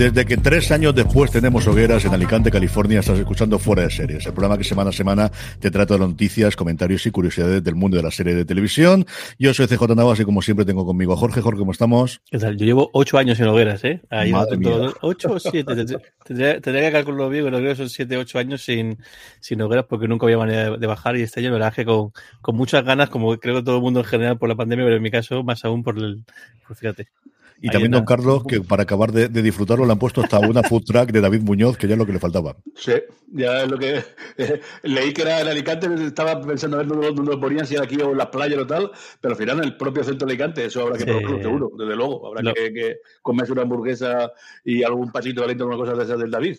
Desde que tres años después tenemos hogueras en Alicante, California, estás escuchando Fuera de Series, el programa que semana a semana te trata de noticias, comentarios y curiosidades del mundo de la serie de televisión. Yo soy CJ Navas y como siempre tengo conmigo a Jorge. Jorge, ¿cómo estamos? ¿Qué tal? Yo llevo ocho años en hogueras, ¿eh? Ahí ocho o siete. Tendría, que calcularlo bien, pero creo que son siete, ocho años sin, sin hogueras porque nunca había manera de, bajar y este año, verdad que con, con muchas ganas, como creo que todo el mundo en general por la pandemia, pero en mi caso más aún por el, por fíjate. Y también don Carlos, que para acabar de, disfrutarlo le han puesto hasta una food track de David Muñoz, que ya es lo que le faltaba. Sí, ya es lo que leí que era en Alicante, estaba pensando a ver dónde, lo ponían, si era aquí o en las playas o tal, pero al final en el propio centro de Alicante, eso habrá que probarlo seguro, desde luego. Habrá que, que, comerse una hamburguesa y algún pasito de una cosa de esas del David.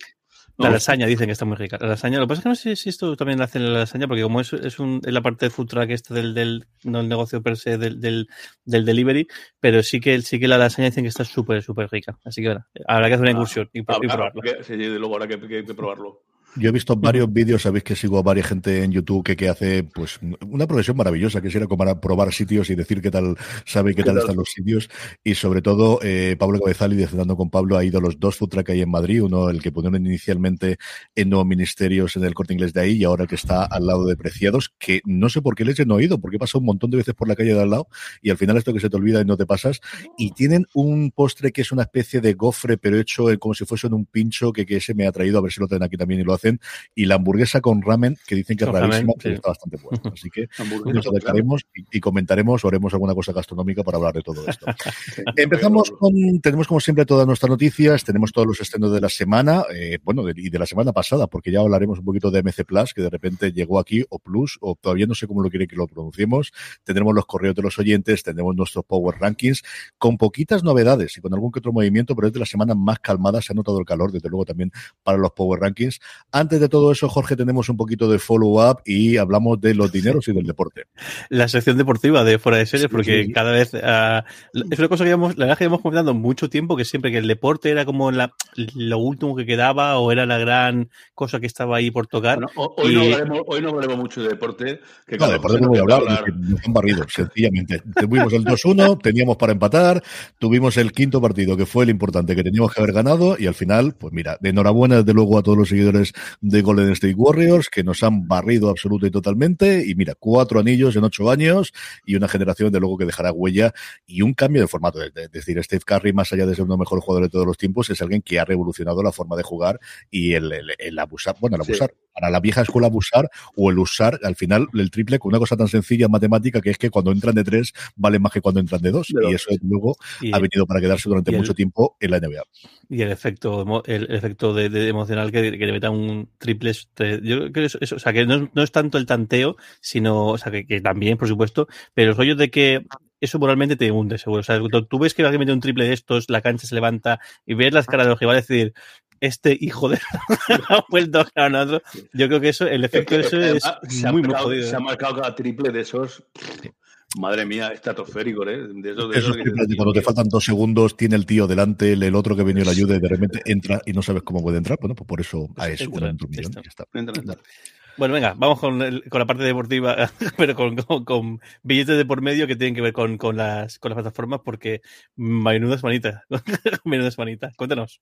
La lasaña dicen que está muy rica. La lasaña, lo que pasa es que no sé si esto también lo hacen en la lasaña, porque como es, es, un, la parte de food truck este del, del, no el negocio per se del, del, del, delivery, pero sí que, sí que la lasaña dicen que está súper, súper rica. Así que bueno, habrá que hacer una ah, incursión y, ah, probarlo. sí, de luego habrá que probarlo. Yo he visto varios vídeos, sabéis que sigo a varias gente en YouTube que, que hace pues una progresión maravillosa, que era como para probar sitios y decir qué tal sabe qué tal están los sitios. Y sobre todo, eh, Pablo Cabezal y descendiendo con Pablo ha ido a los dos food truck ahí en Madrid, uno el que pusieron inicialmente en Nuevos Ministerios en el corte inglés de ahí y ahora que está al lado de Preciados, que no sé por qué les he no oído, porque he pasado un montón de veces por la calle de al lado y al final esto que se te olvida y no te pasas. Y tienen un postre que es una especie de gofre, pero hecho como si fuese en un pincho que, que ese me ha traído, a ver si lo traen aquí también y lo y la hamburguesa con ramen, que dicen que es rarísima, pero está bastante buena. Así que nos acercaremos y, comentaremos o haremos alguna cosa gastronómica para hablar de todo esto. Empezamos con, tenemos como siempre todas nuestras noticias, tenemos todos los estrenos de la semana, eh, bueno, y de la semana pasada, porque ya hablaremos un poquito de MC Plus, que de repente llegó aquí, o Plus, o todavía no sé cómo lo quiere que lo pronunciemos. Tendremos los correos de los oyentes, tendremos nuestros Power Rankings, con poquitas novedades y con algún que otro movimiento, pero es de las semanas más calmadas, se ha notado el calor, desde luego también para los Power Rankings. Antes de todo eso, Jorge, tenemos un poquito de follow-up y hablamos de los dineros y del deporte. La sección deportiva de Fuera de Series, porque cada vez uh, es una cosa que íbamos, la verdad que íbamos comentando mucho tiempo, que siempre que el deporte era como la, lo último que quedaba o era la gran cosa que estaba ahí por tocar. hoy, no hablaremos, hoy, no hablaremos, mucho de deporte. Que no, de deporte no voy a hablar, nos han barrido, sencillamente. Tuvimos el 2-1, teníamos para empatar, tuvimos el quinto partido, que fue el importante, que teníamos que haber ganado, y al final, pues mira, de enhorabuena desde luego a todos los seguidores de Golden State Warriors, que nos han barrido absoluta y totalmente. Y mira, cuatro anillos en ocho años y una generación de luego que dejará huella y un cambio de formato. Es decir, Steve Curry, más allá de ser uno de los mejores jugadores de todos los tiempos, es alguien que ha revolucionado la forma de jugar y el, el, abusar, bueno, el abusar, para la vieja escuela abusar o el usar al final el triple con una cosa tan sencilla matemática que es que cuando entran de tres vale más que cuando entran de dos. y eso luego ha venido para quedarse durante mucho tiempo en la NBA. Y el efecto, el, efecto de, emocional que, que le meta un triple yo creo que eso, o sea, que no, no, es tanto el tanteo, sino, o sea, que, que también, por supuesto, pero el rollo de que eso moralmente te hunde, seguro. O sea, tú ves que alguien mete un triple de estos, la cancha se levanta y ves las caras de los que va a decir, este hijo de ha vuelto a ganar. Yo creo que eso, el efecto de eso es muy, muy jodido. Se ha ¿eh? marcado cada triple de esos. Madre mía, estratosférico, ¿eh? De eso, de eso, cuando te faltan dos segundos, tiene el tío delante, el, otro que viene la ayuda y de repente entra y no sabes cómo puede entrar. Bueno, pues por eso a eso, entra, Bueno, venga, vamos con, con, la parte deportiva, pero con, con, billetes de por medio que tienen que ver con, las, con las plataformas, porque menuda manita, menuda manita. Cuéntanos.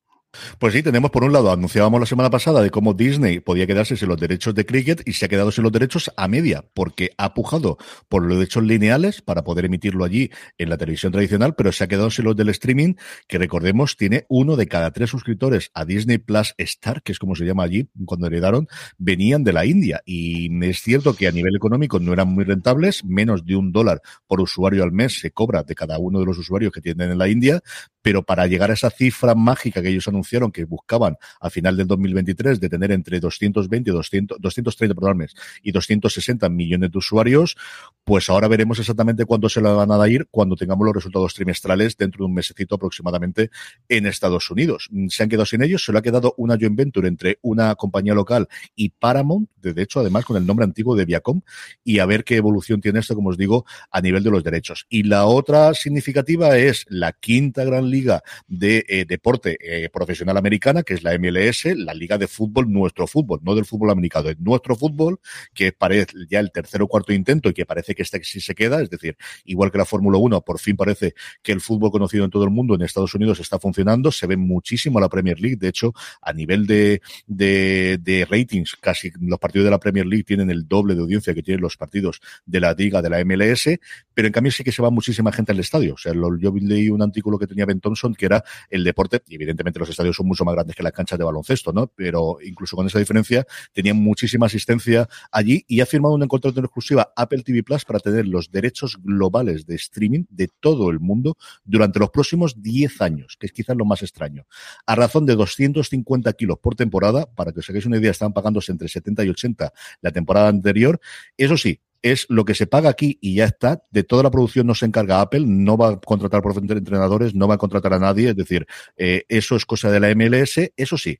Pues sí, tenemos por un lado, anunciábamos la semana pasada de cómo Disney podía quedarse sin los derechos de cricket y se ha quedado sin los derechos a media, porque ha pujado por los derechos lineales para poder emitirlo allí en la televisión tradicional, pero se ha quedado sin los del streaming, que recordemos tiene uno de cada tres suscriptores a Disney Plus Star, que es como se llama allí cuando heredaron, venían de la India. Y es cierto que a nivel económico no eran muy rentables, menos de un dólar por usuario al mes se cobra de cada uno de los usuarios que tienen en la India, pero para llegar a esa cifra mágica que ellos anunciaron que buscaban a final del 2023 de tener entre 220 y 200, 230 perdón, y 260 millones de usuarios, pues ahora veremos exactamente cuándo se la van a ir cuando tengamos los resultados trimestrales dentro de un mesecito aproximadamente en Estados Unidos. Se han quedado sin ellos, se lo ha quedado una joint venture entre una compañía local y Paramount, de hecho además con el nombre antiguo de Viacom, y a ver qué evolución tiene esto, como os digo, a nivel de los derechos. Y la otra significativa es la quinta gran liga de eh, deporte eh, profesional americana, que es la MLS, la liga de fútbol, nuestro fútbol, no del fútbol americano, es nuestro fútbol, que parece ya el tercer o cuarto intento y que parece que este sí se queda, es decir, igual que la Fórmula 1, por fin parece que el fútbol conocido en todo el mundo en Estados Unidos está funcionando, se ve muchísimo la Premier League, de hecho, a nivel de, de, ratings, casi los partidos de la Premier League tienen el doble de audiencia que tienen los partidos de la liga de la MLS, pero en cambio sí que se va muchísima gente al estadio, o sea, yo leí un artículo que tenía Ben Thompson que era el deporte, y evidentemente los son mucho más grandes que las canchas de baloncesto, ¿no? Pero incluso con esa diferencia, tenían muchísima asistencia allí y ha firmado un contrato en exclusiva Apple TV Plus para tener los derechos globales de streaming de todo el mundo durante los próximos 10 años, que es quizás lo más extraño. A razón de 250 kilos por temporada, para que os hagáis una idea, estaban pagándose entre 70 y 80 la temporada anterior. Eso sí, es lo que se paga aquí y ya está. De toda la producción no se encarga Apple, no va a contratar por entrenadores, no va a contratar a nadie. Es decir, eh, eso es cosa de la MLS. Eso sí,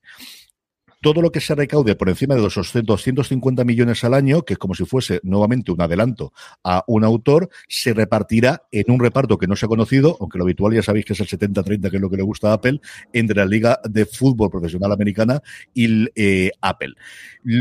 todo lo que se recaude por encima de los 250 millones al año, que es como si fuese nuevamente un adelanto a un autor, se repartirá en un reparto que no se ha conocido, aunque lo habitual ya sabéis que es el 70-30, que es lo que le gusta a Apple, entre la Liga de Fútbol Profesional Americana y eh, Apple.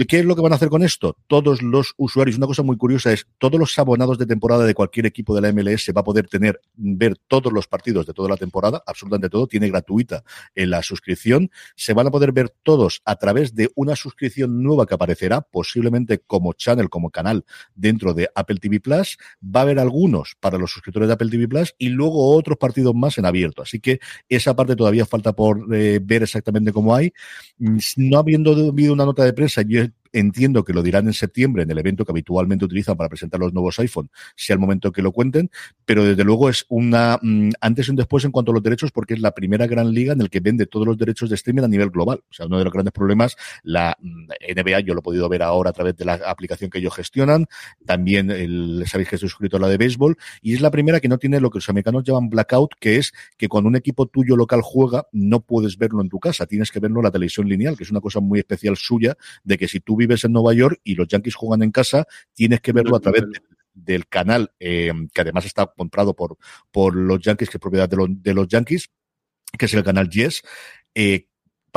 ¿Qué es lo que van a hacer con esto? Todos los usuarios, una cosa muy curiosa es, todos los abonados de temporada de cualquier equipo de la MLS va a poder tener, ver todos los partidos de toda la temporada, absolutamente todo, tiene gratuita en la suscripción, se van a poder ver todos a través de una suscripción nueva que aparecerá, posiblemente como channel, como canal dentro de Apple TV Plus, va a haber algunos para los suscriptores de Apple TV Plus y luego otros partidos más en abierto. Así que esa parte todavía falta por eh, ver exactamente cómo hay. Mm, no habiendo habido una nota de prensa, yo Entiendo que lo dirán en septiembre en el evento que habitualmente utilizan para presentar los nuevos iPhone, sea el momento que lo cuenten, pero desde luego es una mm, antes y un después en cuanto a los derechos porque es la primera gran liga en el que vende todos los derechos de streaming a nivel global. O sea, uno de los grandes problemas, la mm, NBA, yo lo he podido ver ahora a través de la aplicación que ellos gestionan, también el, sabéis que estoy suscrito a la de béisbol, y es la primera que no tiene lo que los americanos llaman blackout, que es que cuando un equipo tuyo local juega, no puedes verlo en tu casa, tienes que verlo en la televisión lineal, que es una cosa muy especial suya, de que si tú vives en Nueva York y los Yankees juegan en casa, tienes que verlo a través del canal, eh, que además está comprado por, por los Yankees, que es propiedad de, los, de los Yankees, que es el canal Yes, eh,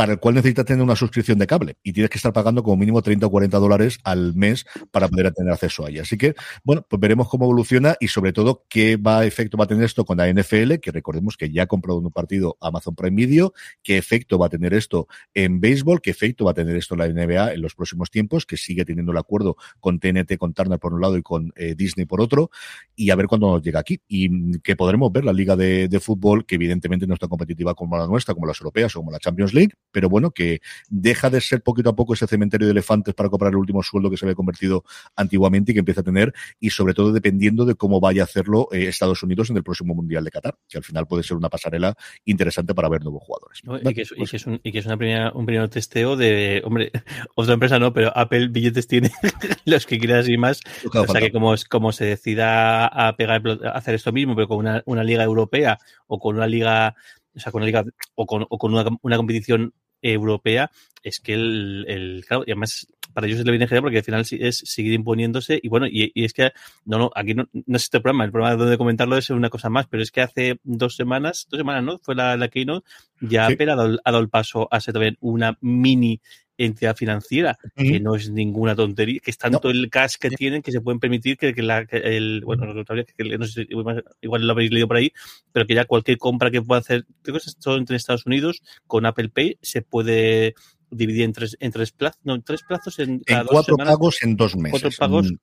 para el cual necesitas tener una suscripción de cable y tienes que estar pagando como mínimo 30 o 40 dólares al mes para poder tener acceso a ella. Así que, bueno, pues veremos cómo evoluciona y sobre todo qué efecto va a tener esto con la NFL, que recordemos que ya ha comprado un partido Amazon Prime Video, qué efecto va a tener esto en béisbol, qué efecto va a tener esto en la NBA en los próximos tiempos, que sigue teniendo el acuerdo con TNT, con Turner por un lado y con eh, Disney por otro, y a ver cuándo nos llega aquí. Y que podremos ver la liga de, de fútbol, que evidentemente no está competitiva como la nuestra, como las europeas o como la Champions League, pero bueno, que deja de ser poquito a poco ese cementerio de elefantes para cobrar el último sueldo que se había convertido antiguamente y que empieza a tener, y sobre todo dependiendo de cómo vaya a hacerlo eh, Estados Unidos en el próximo Mundial de Qatar, que al final puede ser una pasarela interesante para ver nuevos jugadores. y, que es, pues un, y, que es, una primera, un primer testeo de, hombre, otra empresa no, pero Apple billetes tiene los que quieras y más. o sea que como, como se decida a pegar, a hacer esto mismo, pero con una, una liga europea o con una liga o sea, con una liga o con, o con una, una, competición europea, es que el, el claro, y además para ellos es le viene genial porque al final es seguir imponiéndose y bueno, y, y es que, no, no, aquí no, no, es este programa, el programa donde comentarlo es una cosa más, pero es que hace dos semanas, dos semanas, ¿no? Fue la, la Keynote, ya sí. Apple ha dado, ha dado el paso a ser también una mini entidad financiera, que no es ninguna tontería, que es tanto el cash que tienen que se pueden permitir que, la, el, bueno, que, no sé, igual lo habéis leído por ahí, pero que ya cualquier compra que pueda hacer, creo que es entre Estados Unidos, con Apple Pay se puede dividir en tres, en tres plazos, no, en tres plazos en, en cuatro pagos en dos meses. Cuatro pagos,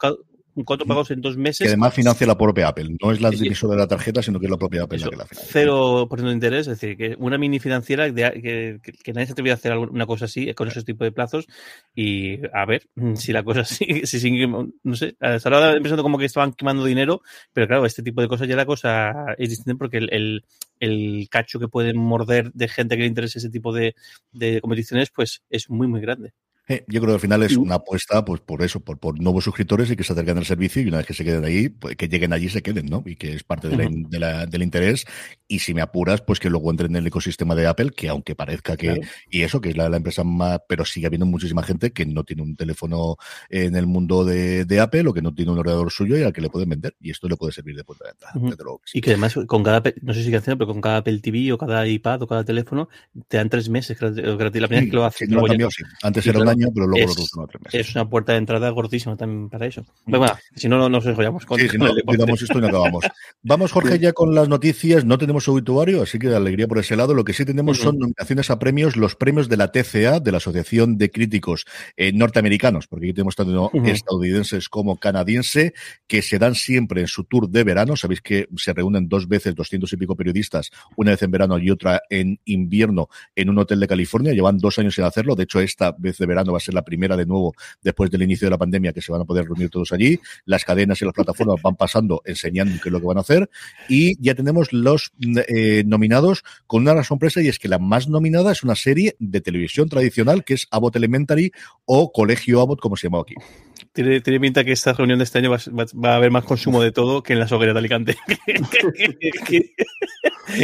cuatro pagos en dos meses. Que además financia la propia Apple. No es la divisor de la tarjeta, sino que es la propia Apple la que la financia. Cero por ciento de interés, es decir, que una mini financiera que, nadie se atreve a hacer una cosa así, con ese tipo de plazos. Y a ver si la cosa sigue, si sigue, no sé, ahora empezando como que estaban quemando dinero, pero claro, este tipo de cosas ya la cosa es distinta porque el, el, cacho que pueden morder de gente que le interese ese tipo de, de competiciones, pues es muy, muy grande. Eh, yo creo que al final es una apuesta pues por eso, por, por nuevos suscriptores y que se acerquen al servicio y una vez que se queden ahí, pues, que lleguen allí y se queden, ¿no? Y que es parte de la, del interés. Y si me apuras, pues que luego entren en el ecosistema de Apple, que aunque parezca que, y eso, que es la, empresa más, pero sigue habiendo muchísima gente que no tiene un teléfono en el mundo de, de, Apple o que no tiene un ordenador suyo y al que le pueden vender. Y esto le puede servir de puerta de entrada. Y que además con cada, no sé si canción, pero con cada Apple TV o cada iPad o cada teléfono, te dan tres meses gratis. La primera que lo hace. Antes era un año, pero luego lo es una puerta de entrada gordísima también para eso. Mm. bueno, si no, no nos enrollamos con sí, si no, esto y no acabamos. Vamos, Jorge, ya con las noticias. No tenemos obituario, así que de alegría por ese lado. Lo que sí tenemos son nominaciones a premios, los premios de la TCA, de la Asociación de Críticos eh, Norteamericanos, porque aquí tenemos tanto estadounidenses como canadienses, que se dan siempre en su tour de verano. Sabéis que se reúnen dos veces, doscientos y pico periodistas, una vez en verano y otra en invierno, en un hotel de California. Llevan dos años sin hacerlo. De hecho, esta vez de verano va a ser la primera de nuevo después del inicio de la pandemia que se van a poder reunir todos allí. Las cadenas y las plataformas van pasando enseñando qué es lo que van a hacer y ya tenemos los eh, nominados con una sorpresa y es que la más nominada es una serie de televisión tradicional que es Abbott Elementary o Colegio Abbott como se llama aquí. Tiene, tiene, pinta que esta reunión de este año va, a haber más consumo de todo que en las hogueras de Alicante.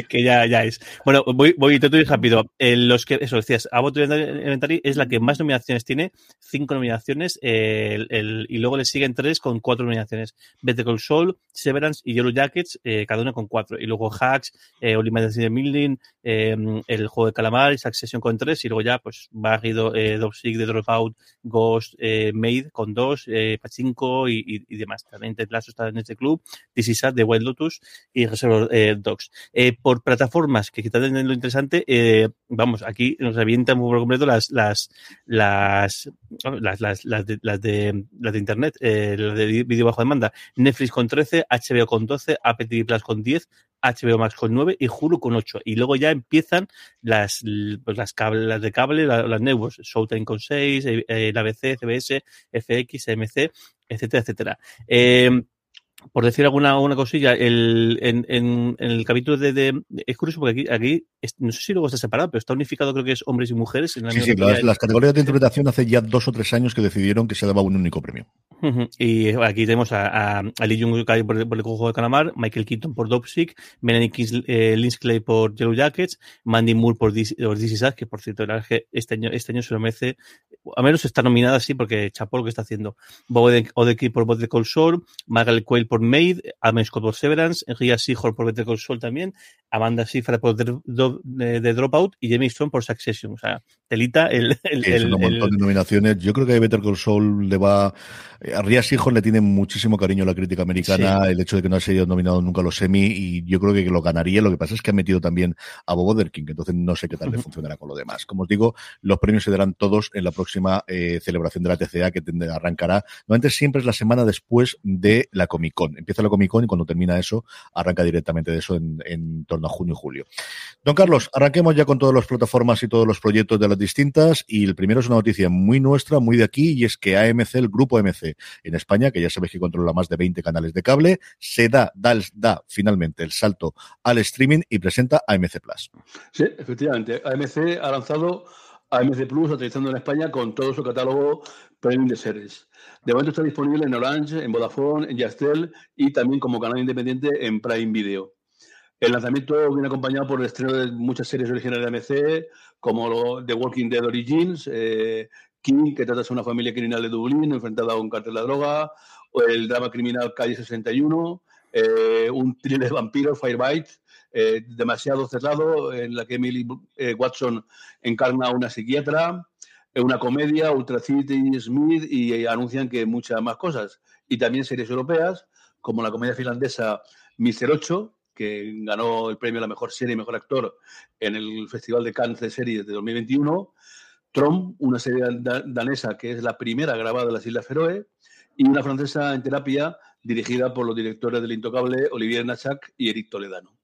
que, ya, ya es. Bueno, voy, voy te doy rápido. los que, eso decías, Abbott es la que más nominaciones tiene, cinco nominaciones, el, y luego le siguen tres con cuatro nominaciones. Better Call Saul, Severance y Yellow Jackets, eh, cada una con cuatro. Y luego Hacks, eh, de Milding, eh, el juego de calamar y Succession con tres. Y luego ya, pues, Barrido, eh, Dopsic, The Dropout, Ghost, eh, Made con dos, eh, Pachinko y, demás. También Ted Lasso está en este club, This is The Wild Lotus y Reservoir eh, Dogs. Eh, por plataformas, que quizás lo interesante, eh, vamos, aquí nos avientan por completo las, las, las, las, de, las de, internet, eh, las de vídeo bajo demanda. Netflix con 13, HBO con 12, Apple TV Plus con 10, HBO Max con 9 y Hulu con 8. Y luego ya empiezan las, pues las, cable, las de cable, las, las networks, Showtime con 6, eh, el ABC, CBS, FX, MC, etcétera, etcétera. Eh, por decir alguna una cosilla, el, en, en, en, el capítulo de, de, Es curioso porque aquí, aquí, no sé si luego está separado, pero está unificado, creo que es hombres y mujeres. En la sí, sí, las, las, categorías de interpretación hace ya dos o tres años que decidieron que se daba un único premio. Uh -huh. Y aquí tenemos a, a, a Lee Jung por, por, el juego de calamar, Michael Keaton por Dopsic, Melanie Kings, eh, Lindsay por Yellow Jackets, Mandy Moore por This, por This Is Us, que por cierto, la que este año, este año se lo merece, a menos está nominada así porque chapó lo que está haciendo. Bob Odenkirk por Bot de Cold Soul, Margaret Quayle por Made, Adam Scott por Severance, Enria Seahorn por Better Call Saul también, Amanda Seyfried por The, de, de, Dropout y Jamie Stone por Succession. O sea, telita el... el, es el, un montón de nominaciones. Yo creo que a Better Call Saul le va... A Ria Seahorn le tiene muchísimo cariño a la crítica americana, sí. el hecho de que no haya sido nominado nunca a los Emmy y yo creo que lo ganaría. Lo que pasa es que ha metido también a Bob Odenkirk, entonces no sé qué tal le funcionará con lo demás. Como os digo, los premios se darán todos en la próxima eh, celebración de la TCA que arrancará. Normalmente siempre es la semana después de la Comic Con. Empieza la Comic Con y cuando termina eso, arranca directamente de eso en, torno a junio y julio. Don Carlos, arranquemos ya con todas las plataformas y todos los proyectos de las distintas. Y el primero es una noticia muy nuestra, muy de aquí, y es que AMC, el grupo AMC en España, que ya sabéis que controla más de 20 canales de cable, se da, da, da finalmente el salto al streaming y presenta AMC Plus. Sí, efectivamente. AMC ha lanzado AMC Plus, utilizando en España con todo su catálogo premium de series. De momento está disponible en Orange, en Vodafone, en Yastel y también como canal independiente en Prime Video. El lanzamiento viene acompañado por el estreno de muchas series originales de AMC, como The Walking Dead Origins, eh, King, que trata de una familia criminal de Dublín enfrentada a un cartel de la droga, o el drama criminal Calle 61, eh, un thriller de vampiros, Firebite, eh, demasiado cerrado, en la que Emily eh, Watson encarna a una psiquiatra, Es una comedia, Ultra City Smith, y anuncian que muchas más cosas. Y también series europeas, como la comedia finlandesa Mister 8, que ganó el premio a la mejor serie y mejor actor en el Festival de Cannes de Series de 2021. Trom, una serie danesa que es la primera grabada en las Islas Feroe, y una francesa en terapia dirigida por los directores del Intocable Olivier Nachak y Eric Toledano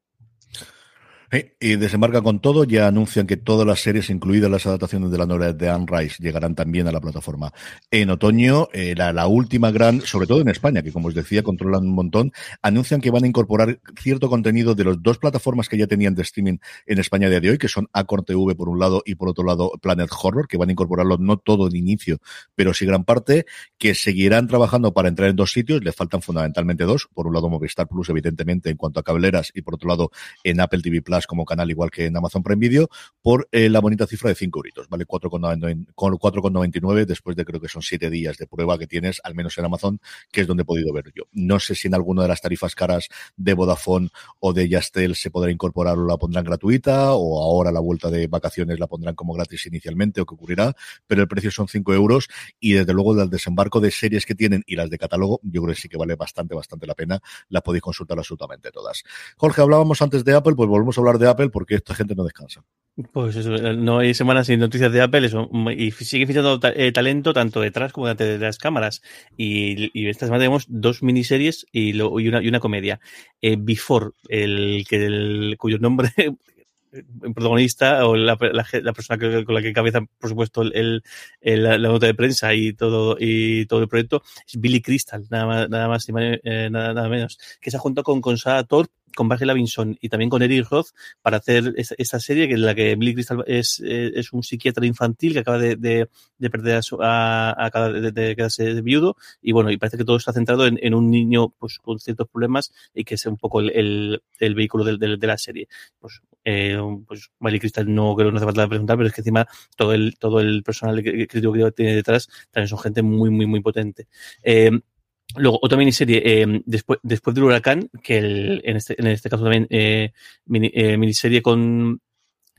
y desembarca con todo, ya anuncian que todas las series, incluidas las adaptaciones de la novela de Anne Rice, llegarán también a la plataforma. En otoño, eh, la, última gran, sobre todo en España, que como os decía, controlan un montón, anuncian que van a incorporar cierto contenido de las dos plataformas que ya tenían de streaming en España a día de hoy, que son Acorn TV por un lado y por otro lado Planet Horror, que van a incorporarlo no todo en inicio, pero sí gran parte, que seguirán trabajando para entrar en dos sitios, le faltan fundamentalmente dos, por un lado Movistar Plus, evidentemente, en cuanto a cableras, y por otro lado en Apple TV Plus como canal, igual que en Amazon Prime Video, por eh, la bonita cifra de 5 euritos, ¿vale? 4,99 después de creo que son 7 días de prueba que tienes, al menos en Amazon, que es donde he podido ver yo. No sé si en alguna de las tarifas caras de Vodafone o de Yastel se podrá incorporar o la pondrán gratuita, o ahora la vuelta de vacaciones la pondrán como gratis inicialmente, o qué ocurrirá, pero el precio son 5 euros y desde luego del desembarco de series que tienen y las de catálogo, yo creo que sí que vale bastante, bastante la pena. Las podéis consultar absolutamente todas. Jorge, hablábamos antes de Apple, pues volvemos a hablar de Apple porque esta gente no descansa. Pues eso, no hay semanas sin noticias de Apple eso, y sigue fichando eh, talento tanto detrás como delante de las cámaras. Y, esta semana tenemos dos miniseries y, y, una, y una comedia. Eh, Before, el, que el, cuyo nombre el protagonista o la, la, persona con la que cabeza, por supuesto, el, la, nota de prensa y todo y todo el proyecto es Billy Crystal, nada más, nada más eh, nada, menos, que se ha juntado con, con Thorpe con Barry Lavinson y también con Eric Roth para hacer esta, serie que en la que Billy Crystal es, es un psiquiatra infantil que acaba de, de, de perder a, su, a, a de, quedarse viudo y bueno, y parece que todo está centrado en, en, un niño pues con ciertos problemas y que es un poco el, el, el vehículo de, la serie. Pues, eh, pues Billy Crystal no creo no hace falta preguntar, pero es que encima todo el, todo el personal crítico que tiene detrás también son gente muy, muy, muy potente. Eh, Luego, otra miniserie, eh, después, después del huracán, que el, en, este, en este caso también eh, mini, eh, miniserie con,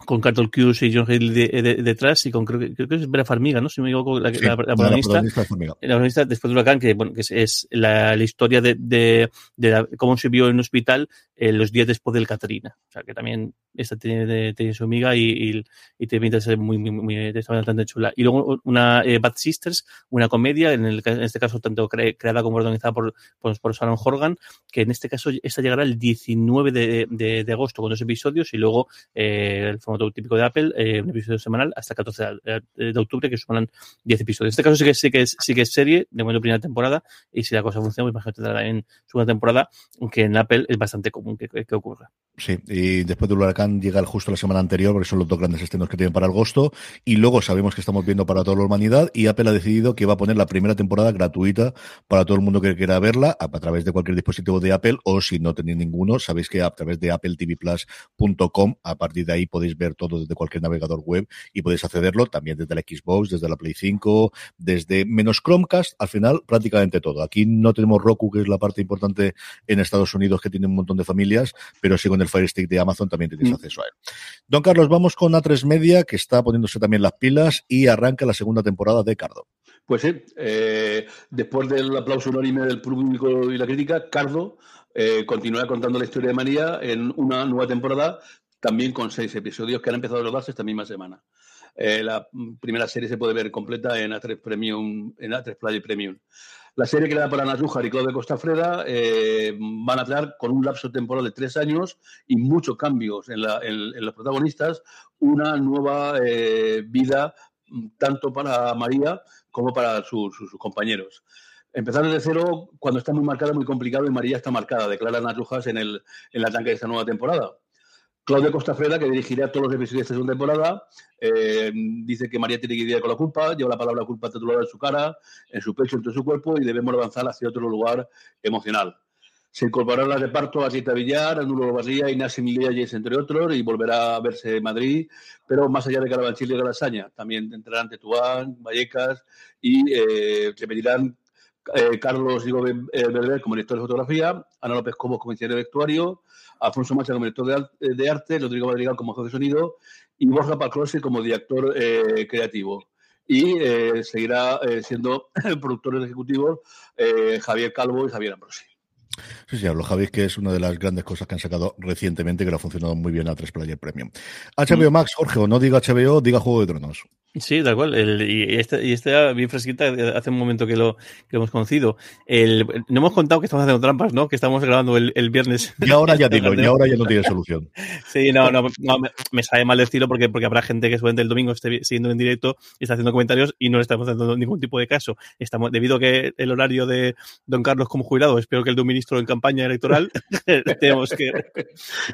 con Carol Cuse y John Hill detrás y con creo que, creo que es Vera Farmiga, ¿no? Si me equivoco, la, sí, la, la, protagonista. La protagonista, después del huracán, que bueno, que es, es la, la, historia de, de, de cómo se vio en un hospital eh, los días después del Katrina. O sea, que también esta tiene, tiene su amiga y, y, y te pinta ser muy, muy, muy, está bastante chula. Y luego una eh, Bad Sisters, una comedia, en, el, en este caso tanto cre, creada como organizada por, por, por Sharon Horgan, que en este caso esta llegará el 19 de, de, de agosto con dos episodios y luego eh, el formato típico de Apple, eh, un episodio semanal hasta el 14 de, de octubre, que suman 10 episodios. En este caso sí que, sí que, es, sí que es serie, de momento primera temporada, y si la cosa funciona, pues imagino que tendrá en segunda temporada, aunque en Apple es bastante común que, que ocurra. Sí, y después del huracán llega justo la semana anterior, porque son los dos grandes estrenos que tienen para agosto, y luego sabemos que estamos viendo para toda la humanidad, y Apple ha decidido que va a poner la primera temporada gratuita para todo el mundo que quiera verla, a, a través de cualquier dispositivo de Apple, o si no tenéis ninguno, sabéis que a través de appletvplus.com, a partir de ahí podéis ver todo desde cualquier navegador web y podéis accederlo también desde la Xbox, desde la Play 5, desde menos Chromecast, al final prácticamente todo. Aquí no tenemos Roku, que es la parte importante en Estados Unidos que tiene un montón de familias, pero sí con el Fire Stick de Amazon también tenéis mm. acceso a él. Don Carlos, vamos con A3 Media, que está poniéndose también las pilas y arranca la segunda temporada de Cardo. Pues sí, eh, después del aplauso unánime del público y la crítica, Cardo eh, continúa contando la historia de María en una nueva temporada, también con seis episodios que han empezado a rodarse esta misma semana. Eh, la primera serie se puede ver completa en A3 Premium, en A3 Play Premium. La serie creada por Ana Zújar y Claudio Costafreda eh, van a traer con un lapso temporal de tres años y muchos cambios en, los protagonistas, una nueva eh, vida tanto para María como para sus, compañeros empezar desde cero cuando está muy marcada, muy complicado, y María está marcada, declara Ana en, el, en la tanque de esta nueva temporada. Claudio Costafreda, que dirigirá todos los episodios de esta temporada, eh, dice que María tiene que lidiar con la culpa, lleva la palabra culpa titulada en su cara, en su pecho, en todo su cuerpo, y debemos avanzar hacia otro lugar emocional. Se incorporará al reparto a Rita Villar, a Nulo Barría, Inés Milías, entre otros, y volverá a verse en Madrid, pero más allá de Carabanchil y Galasaña. También entrarán Tetuán, Vallecas, y eh, se pedirán eh, Carlos Diego Berber como director de fotografía, Ana López como ingeniero de vestuario, Alfonso Macha como director de, de arte, Rodrigo Madrigal como jefe de sonido y Borja Paclose como director eh, creativo. y eh, seguirá eh, siendo productores ejecutivos Javier Calvo y Javier Ambrosi. Sí, sí, hablo Javi, que es una de las grandes cosas que han sacado recientemente, que lo ha funcionado muy bien a 3 Player Premium. HBO mm. Max, Jorge, o no diga HBO, diga Juego de Tronos. Sí, tal cual. El, y este, y este bien fresquita, hace un momento que lo, que hemos conocido. El, no hemos contado que estamos haciendo trampas, ¿no? Que estamos grabando el, el viernes. Y ahora ya digo, y ahora ya no tiene solución. Sí, no, no, no me, me, sale mal decirlo porque, porque habrá gente que suele el domingo esté siguiendo en directo y está haciendo comentarios y no le estamos dando ningún tipo de caso. Estamos, debido a que el horario de Don Carlos como jubilado, espero que el un ministro en campaña electoral, tenemos que,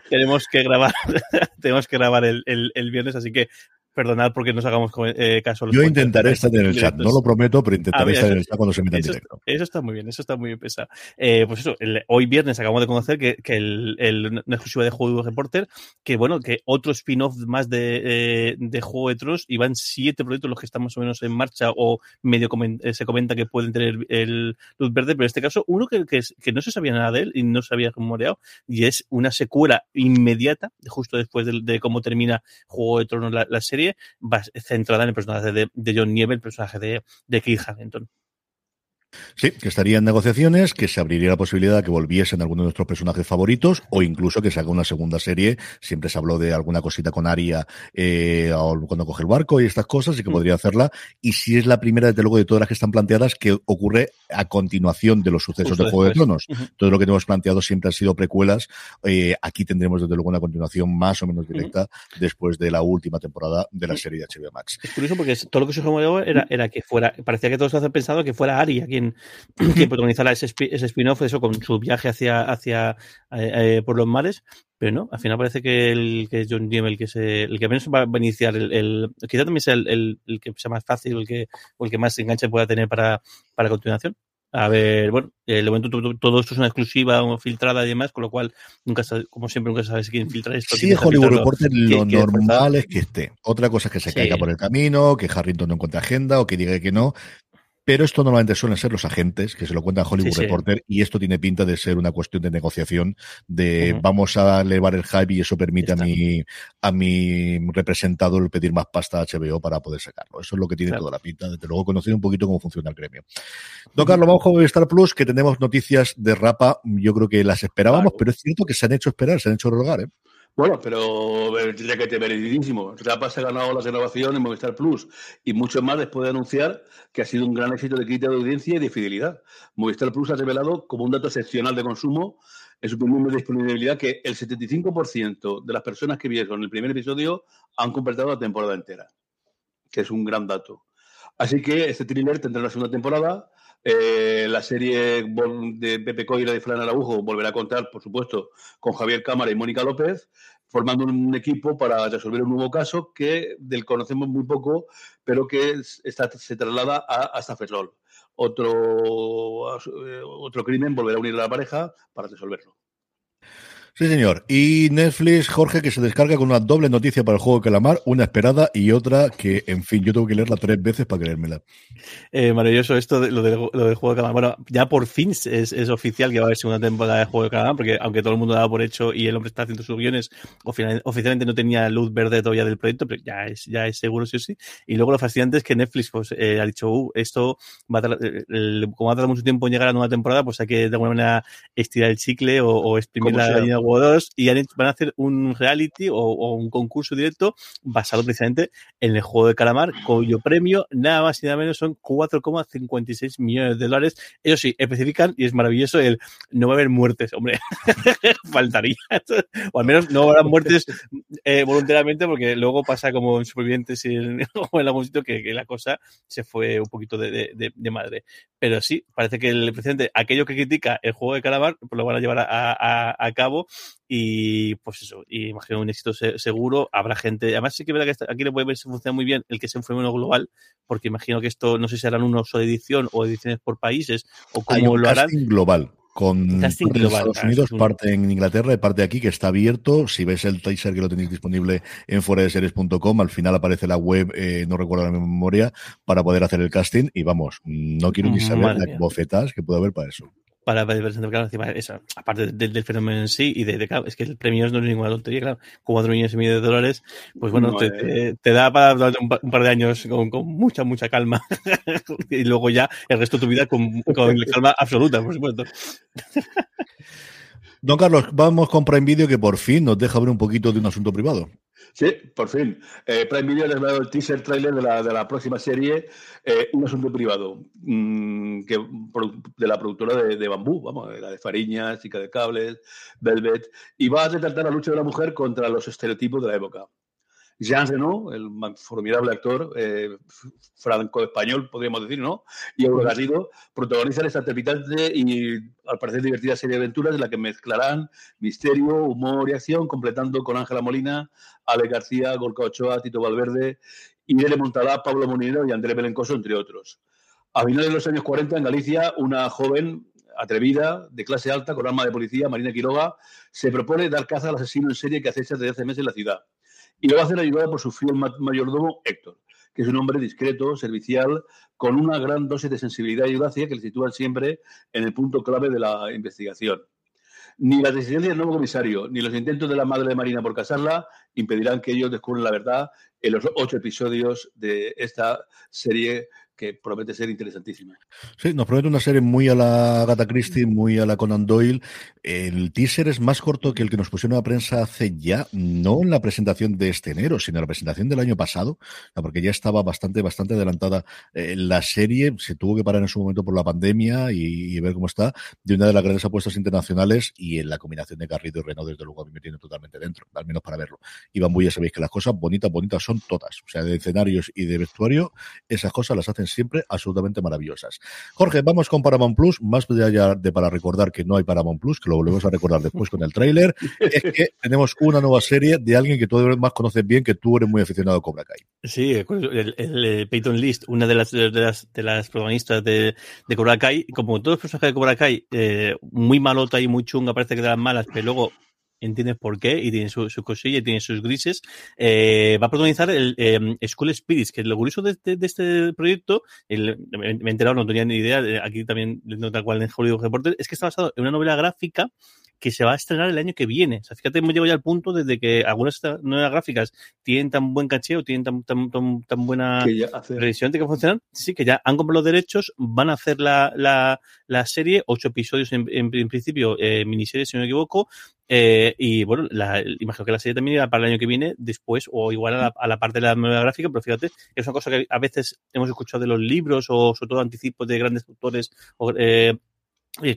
tenemos que grabar, tenemos que grabar el, el, el viernes, así que perdonad porque nos hagamos eh, caso. Yo intentaré estar en el chat, no lo prometo, pero intentaré ah, estar en el chat cuando se meta en directo. Eso está muy bien, eso está muy bien pesado. Eh, pues eso, hoy viernes acabamos de conocer que, que el, el exclusiva de Juego de Reporter, que bueno, que otro spin-off más de, eh, de Juego de Tronos, y van siete proyectos los que están más o menos en marcha o medio se comenta que pueden tener el luz verde, pero en este caso uno que, que, que no se sabía nada de él y no se había rumoreado, y es una secuela inmediata, justo después de, de cómo termina Juego de Tronos la, la serie, centrada en el personaje de, de John Nieve, el personaje de, de Keith Harrington. Sí, que estaría en negociaciones, que se abriría la posibilidad de que volviesen algunos de nuestros personajes favoritos o incluso que se haga una segunda serie. Siempre se habló de alguna cosita con Aria eh, cuando coge el barco y estas cosas y que mm. podría hacerla. Y si es la primera, desde luego, de todas las que están planteadas que ocurre a continuación de los sucesos de Juego de Tronos. Todo lo que hemos planteado siempre han sido precuelas. Eh, aquí tendremos, desde luego, una continuación más o menos directa después de la última temporada de la serie de HBO Max. Es curioso porque todo lo que se era, era que fuera, parecía que todos se hacen pensado que fuera Aria quien que protagonizará ese, ese spin-off, eso con su viaje hacia, hacia eh, eh, por los mares, pero no, al final parece que el que John Diem, el que se, el que menos va a iniciar, el, el quizá también sea el, el, que sea más fácil, el que, o el que más enganche pueda tener para, para continuación. A ver, bueno, el momento todo esto es una exclusiva, una filtrada y demás, con lo cual nunca como siempre nunca sabes quién filtra esto. Sí, Hollywood Reporter lo normal es que esté. Otra cosa es que se caiga por el camino, que Harrington no encuentre agenda o que diga que no, pero esto normalmente suelen ser los agentes, que se lo cuentan Hollywood Reporter, y esto tiene pinta de ser una cuestión de negociación, de vamos a elevar el hype y eso permite a mi, a mi representado el pedir más pasta a HBO para poder sacarlo. Eso es lo que tiene toda la pinta, desde luego conocer un poquito cómo funciona el gremio. Don Carlos, vamos con Star Plus, que tenemos noticias de Rapa, yo creo que las esperábamos, pero es cierto que se han hecho esperar, se han hecho rogar, ¿eh? Bueno, pero tendría que tener veridísimo. Rapa se ha ganado la renovación en Movistar Plus y mucho más después de anunciar que ha sido un gran éxito de crítica de audiencia y de fidelidad. Movistar Plus ha revelado como un dato excepcional de consumo en su primer de disponibilidad que el 75% de las personas que vieron el primer episodio han completado la temporada entera, que es un gran dato. Así que este thriller tendrá la segunda temporada eh, la serie de Pepe Coira de Fran Araujo volverá a contar, por supuesto, con Javier Cámara y Mónica López, formando un equipo para resolver un nuevo caso que del conocemos muy poco, pero que está, se traslada a, hasta. Otro, eh, otro crimen volverá a unir a la pareja para resolverlo. Sí, señor. Y Netflix, Jorge, que se descarga con una doble noticia para el juego de Calamar, una esperada y otra que, en fin, yo tengo que leerla tres veces para creérmela. Eh, maravilloso esto de lo, del, lo del juego de Calamar. Bueno, ya por fin es, es, oficial que va a haber segunda temporada de juego de Calamar, porque aunque todo el mundo daba por hecho y el hombre está haciendo sus guiones, oficialmente no tenía luz verde todavía del proyecto, pero ya es, ya es seguro sí o sí. Y luego lo fascinante es que Netflix pues, eh, ha dicho, uh, esto va a tardar, como va a tardar mucho tiempo en llegar a la nueva temporada, pues hay que de alguna manera estirar el chicle o, o exprimir la línea y van a hacer un reality o, un concurso directo basado precisamente en el juego de calamar, cuyo premio nada más y nada menos son 4,56 millones de dólares. Eso sí, especifican, y es maravilloso, el no va a haber muertes, hombre, faltaría. o al menos no habrá muertes eh, voluntariamente, porque luego pasa como en Supervivientes y en, o en algún sitio que, la cosa se fue un poquito de, madre. Pero sí, parece que el presidente, aquello que critica el juego de calamar, pues lo van a llevar a, a cabo y pues eso, y imagino un éxito seguro. Habrá gente, además sí que verdad que aquí le puede ver si funciona muy bien el que sea un fenómeno global, porque imagino que esto no sé si harán un uso de edición o ediciones por países o cómo lo harán. global con Estados Unidos, parte en Inglaterra y parte aquí que está abierto. Si ves el teaser que lo tenéis disponible en series.com al final aparece la web, eh, no recuerdo la memoria, para poder hacer el casting. Y vamos, no quiero ni saber las bofetas que puede haber para eso. Para presentar, claro, encima, eso, aparte del, fenómeno en sí y de, claro, es que el premio no es ninguna tontería, claro, cuatro millones y medio de dólares, pues bueno, te, te, da para un, par de años con, con mucha, mucha calma y luego ya el resto de tu vida con, con calma absoluta, por supuesto. Don Carlos, vamos con Prime Video que por fin nos deja ver un poquito de un asunto privado. Sí, por fin. Eh, Prime Video ha el teaser trailer de la, de la próxima serie, eh, Un asunto privado, mmm, que, de la productora de, de, Bambú, vamos, la de Fariñas, Chica de Cables, Velvet, y va a retratar la lucha de la mujer contra los estereotipos de la época. Jean Reno, el formidable actor eh, franco-español, podríamos decir, ¿no? Y Euro Garrido protagonizan esta trepidante y, al parecer, divertida serie de aventuras en la que mezclarán misterio, humor y acción, completando con Ángela Molina, Ale García, Gorka Ochoa, Tito Valverde, Irene Montalá, Pablo Moninero y Andrés Belencoso, entre otros. A finales de los años 40, en Galicia, una joven atrevida, de clase alta, con arma de policía, Marina Quiroga, se propone dar caza al asesino en serie que acecha desde hace meses en la ciudad y lo va a hacer ayudado por su fiel mayordomo Héctor, que es un hombre discreto, servicial, con una gran dosis de sensibilidad y audacia que le sitúan siempre en el punto clave de la investigación. Ni la decisiones del nuevo comisario, ni los intentos de la madre de Marina por casarla impedirán que ellos descubran la verdad en los ocho episodios de esta serie que promete ser interesantísima. Sí, nos promete una serie muy a la Agatha Christie, muy a la Conan Doyle. El teaser es más corto que el que nos pusieron a prensa hace ya, no en la presentación de este enero, sino en la presentación del año pasado, porque ya estaba bastante, bastante adelantada eh, la serie. Se tuvo que parar en su momento por la pandemia y, ver cómo está, de una de las grandes apuestas internacionales y en la combinación de Garrido y Renault, desde luego a mí me tiene totalmente dentro, al menos para verlo. Y Bambú ya sabéis que las cosas bonitas, bonitas son todas, o sea, de escenarios y de vestuario, esas cosas las hacen siempre absolutamente maravillosas. Jorge, vamos con Paramount Plus, más allá de para recordar que no hay Paramount Plus, que lo volvemos a recordar después con el tráiler, es que tenemos una nueva serie de alguien que tú más conoces bien, que tú eres muy aficionado a Cobra Kai. Sí, el, el, Peyton List, una de las, de las, de las protagonistas de, de, Cobra Kai, como todos los personajes de Cobra Kai, eh, muy malota y muy chunga, parece que de las malas, pero luego entiendes por qué y tiene su, su cosilla y tiene sus grises. Eh, va a protagonizar el eh, School Spirits, que lo curioso de, de, de este proyecto, el, me, me, he enterado, no tenía ni idea, aquí también, tal cual en Hollywood Reporter, es que está basado en una novela gráfica que se va a estrenar el año que viene. O sea, fíjate, hemos llegado ya al punto desde que algunas nuevas gráficas tienen tan buen cacheo, tienen tan, tan, tan, tan buena revisión de que funcionan, sí, que ya han comprado los derechos, van a hacer la, la, la serie, ocho episodios en, en, en principio, eh, miniserie, si no me equivoco, eh, y bueno, la, imagino que la serie también irá para el año que viene, después, o igual a la, a la parte de la nueva gráfica, pero fíjate, es una cosa que a veces hemos escuchado de los libros o sobre todo anticipos de grandes autores o, eh,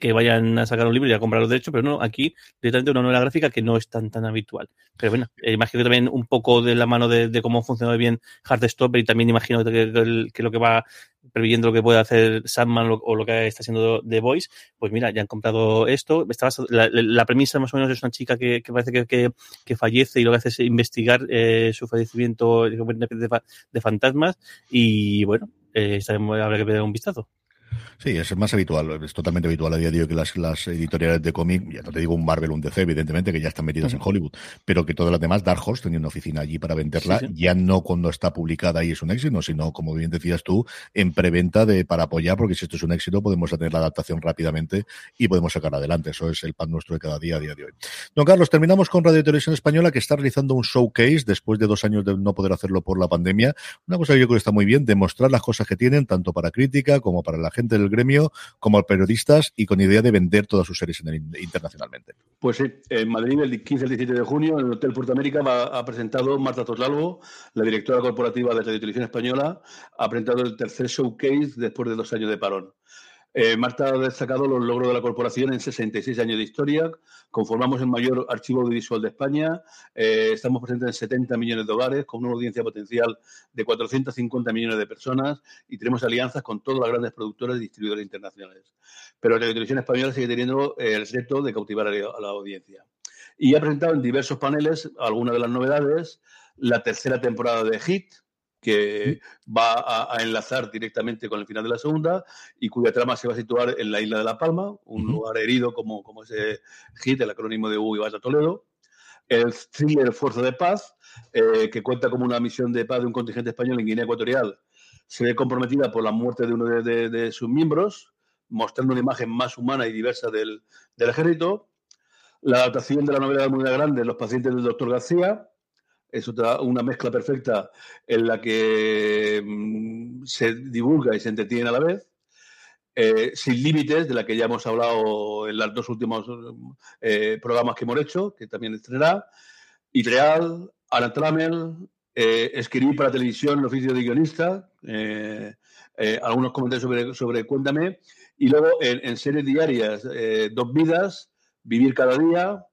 que vayan a sacar un libro y a comprar los derechos, pero no, aquí directamente una novela gráfica que no es tan tan habitual. Pero bueno, eh, imagino que también un poco de la mano de, cómo funciona bien Heartstopper y también imagino que, lo que va previendo lo que puede hacer Sandman o lo que está haciendo The Voice, pues mira, ya han comprado esto. la, la, premisa más o menos es una chica que, parece que, fallece y lo que hace es investigar eh, su fallecimiento de, de, fantasmas y bueno, eh, habrá que pedir un vistazo. Sí, es más habitual, es totalmente habitual a día de hoy que las, las editoriales de cómic, ya no te digo un Marvel, un DC, evidentemente, que ya están metidas uh -huh. en Hollywood, pero que todas las demás, Dark Horse tenía una oficina allí para venderla, sí, sí. ya no cuando está publicada y es un éxito, sino, como bien decías tú, en preventa de, para apoyar, porque si esto es un éxito, podemos tener la adaptación rápidamente y podemos sacar adelante. Eso es el pan nuestro de cada día a día de hoy. Don Carlos, terminamos con Radio Televisión Española, que está realizando un showcase después de dos años de no poder hacerlo por la pandemia. Una cosa que yo creo que está muy bien, demostrar las cosas que tienen, tanto para crítica como para la gente del gremio, como periodistas y con idea de vender todas sus series internacionalmente. Pues sí, en Madrid el 15 al 17 de junio en el Hotel Puerto América ha presentado Marta Toslalvo, la directora corporativa de Radio Televisión Española, ha presentado el tercer showcase después de dos años de parón. Eh, Marta ha destacado los logros de la corporación en 66 años de historia. Conformamos el mayor archivo audiovisual de España. Eh, estamos presentes en 70 millones de hogares, con una audiencia potencial de 450 millones de personas y tenemos alianzas con todas las grandes productoras y distribuidores internacionales. Pero la televisión española sigue teniendo eh, el reto de cautivar a la audiencia. Y ha presentado en diversos paneles algunas de las novedades. La tercera temporada de Hit, que va a, a, enlazar directamente con el final de la segunda y cuya trama se va a situar en la isla de La Palma, un uh -huh. lugar herido como, como ese hit, el acrónimo de U y Vaya Toledo. El thriller Fuerza de Paz, eh, que cuenta como una misión de paz de un contingente español en Guinea Ecuatorial, se ve comprometida por la muerte de uno de, de, de sus miembros, mostrando una imagen más humana y diversa del, del ejército. La adaptación de la novela de Moneda Grande, Los pacientes del doctor García, es otra, una mezcla perfecta en la que mm, se divulga y se entretiene a la vez. Eh, Sin Límites, de la que ya hemos hablado en los dos últimos eh, programas que hemos hecho, que también estrenará. Ideal, Alan Trammell, eh, escribí para televisión el oficio de guionista, eh, algunos comentarios sobre, Cuéntame, y luego en series diarias, Dos Vidas, Vivir cada día,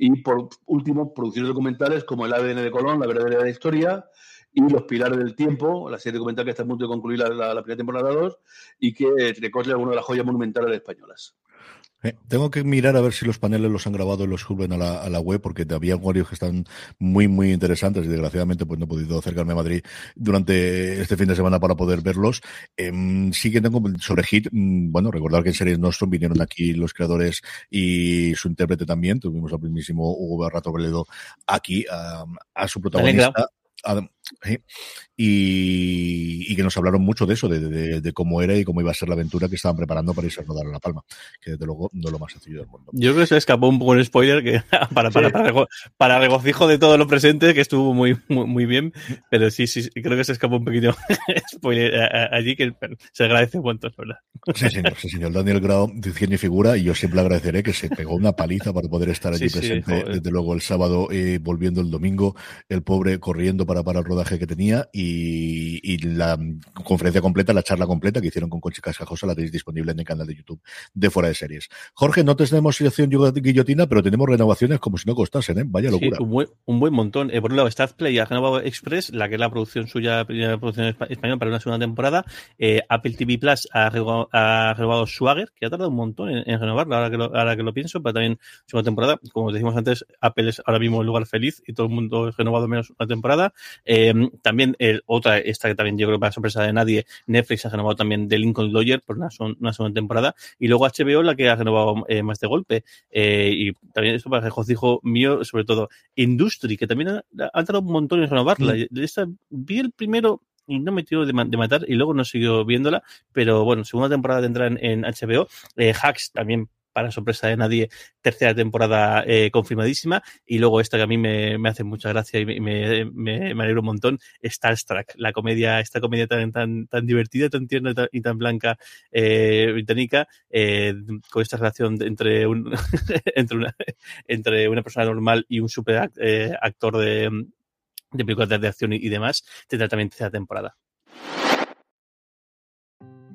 y por último, producir documentales como El ADN de Colón, La verdadera historia, y Los Pilares del Tiempo, la serie documental que está a punto de concluir la, la, primera temporada 2 y que recoge alguna de las joyas monumentales españolas. Eh, tengo que mirar a ver si los paneles los han grabado y los suben a la, a la web, porque había varios que están muy, muy interesantes y desgraciadamente pues no he podido acercarme a Madrid durante este fin de semana para poder verlos. Eh, sí que tengo sobre Hit, mm, bueno, recordar que en Series Nostrum vinieron aquí los creadores y su intérprete también. Tuvimos al mismísimo Hugo Barrato Veledo aquí a, a su protagonista. Y, que nos hablaron mucho de eso, de, cómo era y cómo iba a ser la aventura que estaban preparando para irse a rodar a La Palma, que desde luego no es lo más sencillo del mundo. Yo creo que se escapó un poco el spoiler que para, para, para, regocijo de todo lo presente, que estuvo muy, muy, bien, pero sí, sí, creo que se escapó un pequeño spoiler allí que se agradece un montón, ¿verdad? Sí, señor, sí, señor. Daniel Grau, de figura, y yo siempre agradeceré que se pegó una paliza para poder estar allí presente, desde luego el sábado, eh, volviendo el domingo, el pobre corriendo para, para el rodaje que tenía y, la conferencia completa, la charla completa que hicieron con Conchi Cascajosa la tenéis disponible en el canal de YouTube de Fuera de Series. Jorge, no tenemos situación guillotina, pero tenemos renovaciones como si no costasen, ¿eh? Vaya locura. un, buen, un, buen, montón. Eh, por un lado, Play ha renovado Express, la que es la producción suya, primera producción española para una segunda temporada. Eh, Apple TV Plus ha renovado, ha renovado Swagger, que ha tardado un montón en, renovarla, ahora que, lo, ahora que lo pienso, pero también segunda temporada. Como decimos antes, Apple es ahora mismo el lugar feliz y todo el mundo ha renovado menos una temporada. Eh, también el, otra, esta que también yo creo que para sorpresa de nadie, Netflix ha renovado también The Lincoln Lawyer por una, una segunda temporada. Y luego HBO la que ha renovado eh, más de golpe. Eh, y también esto para regocijo mío, sobre todo Industry, que también ha, tardado un montón en renovarla. Mm. Esta, vi el primero y no me tiró de, matar y luego no siguió viéndola, pero bueno, segunda temporada tendrá en, en HBO. Eh, Hacks también para sorpresa de nadie, tercera temporada eh, confirmadísima. Y luego esta que a mí me, hace mucha gracia y me, me, me, un montón, Star la comedia, esta comedia tan, tan, tan divertida, tan tierna y tan blanca eh, británica, eh, con esta relación entre, un, entre, una, entre una persona normal y un super eh, actor de, de películas de acción y demás, tendrá también tercera temporada.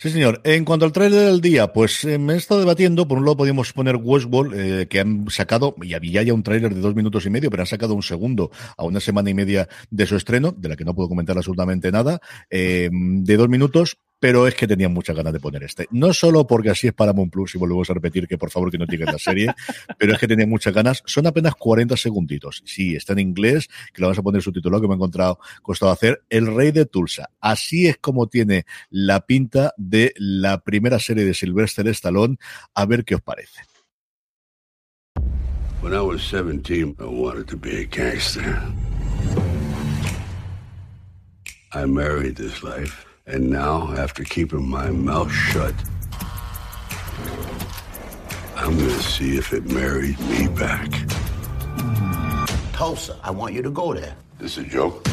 Sí, señor. En cuanto al trailer del día, pues eh, me he estado debatiendo. Por un lado, podíamos poner Westworld, eh, que han sacado, y había ya un trailer de dos minutos y medio, pero han sacado un segundo a una semana y media de su estreno, de la que no puedo comentar absolutamente nada, eh, de dos minutos pero es que tenía muchas ganas de poner este. No solo porque así es Paramount Plus, y volvemos a repetir que por favor que no digan la serie, pero es que tenía muchas ganas. Son apenas 40 segunditos. Sí, está en inglés, que lo vamos a poner subtitulado, que me he encontrado costado hacer. El Rey de Tulsa. Así es como tiene la pinta de la primera serie de Sylvester Stallone. A ver qué os parece. When I was 17, I wanted to be a gangster. I married this life. And now, after keeping my mouth shut, I'm gonna see if it married me back. Tulsa, I want you to go there. This is a joke?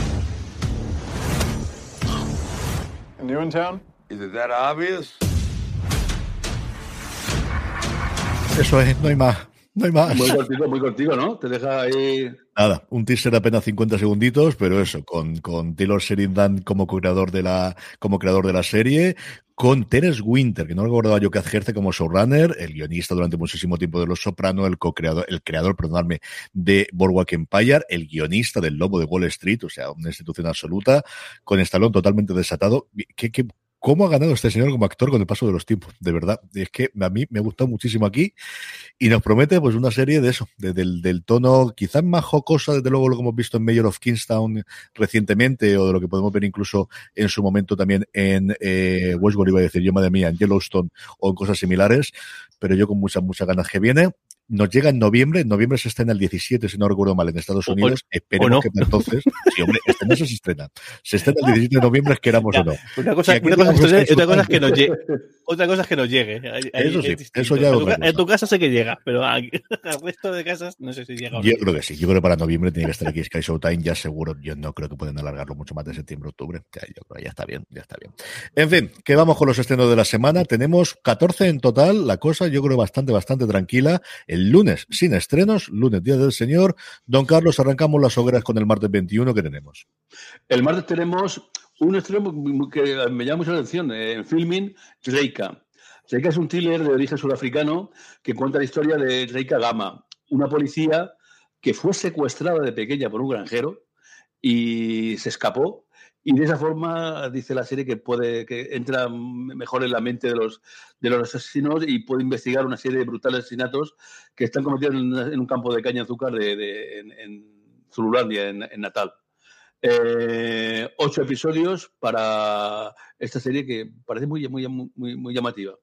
New in town? Is it that obvious? Eso es, no hay más. No hay más. Muy contigo, muy contigo, ¿no? Te deja ahí. Nada, un teaser apenas 50 segunditos, pero eso, con, con Taylor Sheridan como creador de la, como creador de la serie, con Terence Winter, que no recordaba yo que ejerce como showrunner, el guionista durante muchísimo tiempo de Los Soprano, el co-creador, el creador, perdonadme, de Boardwalk Empire, el guionista del Lobo de Wall Street, o sea, una institución absoluta, con Stallone totalmente desatado. ¿Qué, qué cómo ha ganado este señor como actor con el paso de los tiempos, de verdad. Es que a mí me ha gustado muchísimo aquí y nos promete pues una serie de eso, del, tono quizás más jocosa, desde luego lo que hemos visto en Mayor of Kingstown recientemente o de lo que podemos ver incluso en su momento también en eh, Westworld, iba a decir yo, madre mía, en Yellowstone o en cosas similares, pero yo con muchas, muchas ganas que viene nos llega en noviembre, en noviembre se estrena el 17, si no recuerdo mal, en Estados Unidos. Esperemos que entonces, sí, hombre, este no se estrena. Se estrena el 17 de noviembre, queramos o no. Una cosa, una cosa, es, otra cosa es que nos llegue. Otra cosa es que nos llegue. eso sí, eso ya en, tu, en tu casa sé que llega, pero al resto de casas no sé si llega. Yo creo que sí, yo creo que para noviembre tiene que estar aquí Sky Showtime, ya seguro, yo no creo que pueden alargarlo mucho más de septiembre, octubre. Ya, yo creo ya está bien, ya está bien. En fin, que vamos con los estrenos de la semana. Tenemos 14 en total, la cosa yo creo bastante, bastante tranquila. El lunes, sin estrenos, lunes, Día del Señor. Don Carlos, arrancamos las hogueras con el martes 21 que tenemos. El martes tenemos un estreno que me llama mucho la atención, en filming, Reika. Reika es un thriller de origen sudafricano que cuenta la historia de Reika Gama, una policía que fue secuestrada de pequeña por un granjero y se escapó y de esa forma dice la serie que puede que entra mejor en la mente de los de los asesinos y puede investigar una serie de brutales asesinatos que están cometidos en, un campo de caña de azúcar de, en, Zululandia, en, Natal. Eh, ocho episodios para esta serie que parece muy, muy, muy, muy llamativa.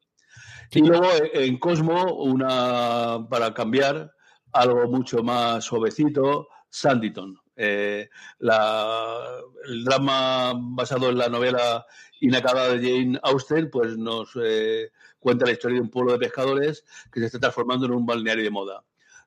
Y luego en Cosmo, una para cambiar, algo mucho más suavecito, Sanditon. Eh, el drama basado en la novela inacabada de Jane Austen, pues nos eh, cuenta la historia de un pueblo de pescadores que se está transformando en un balneario de moda.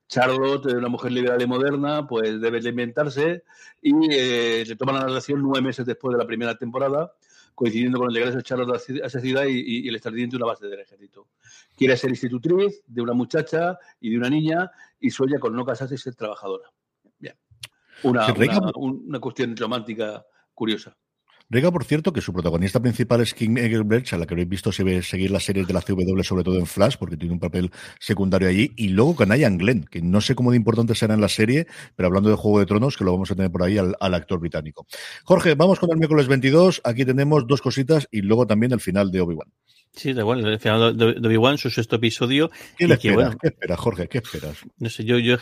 Charlotte, una mujer liberal y moderna, pues debe reinventarse y eh, se toma la narración nueve meses después de la primera temporada, coincidiendo con el regreso de Charlotte a esa ciudad y, y el establecimiento de una base del ejército. Quiere ser institutriz de una muchacha y de una niña y sueña con no casarse y ser trabajadora. Una, una, cuestión romántica curiosa. Rega, por cierto, que su protagonista principal es King Egelbrecht, a la que habéis visto se seguir las series de la CW, sobre todo en Flash, porque tiene un papel secundario allí, y luego con Ian Glenn, que no sé cómo de importante será en la serie, pero hablando de Juego de Tronos, que lo vamos a tener por ahí al, actor británico. Jorge, vamos con el miércoles 22, aquí tenemos dos cositas y luego también el final de Obi-Wan. Sí, da igual, el final de, Obi-Wan, su sexto episodio. ¿Qué, esperas? ¿Qué esperas, Jorge? ¿Qué esperas? No sé, yo, yo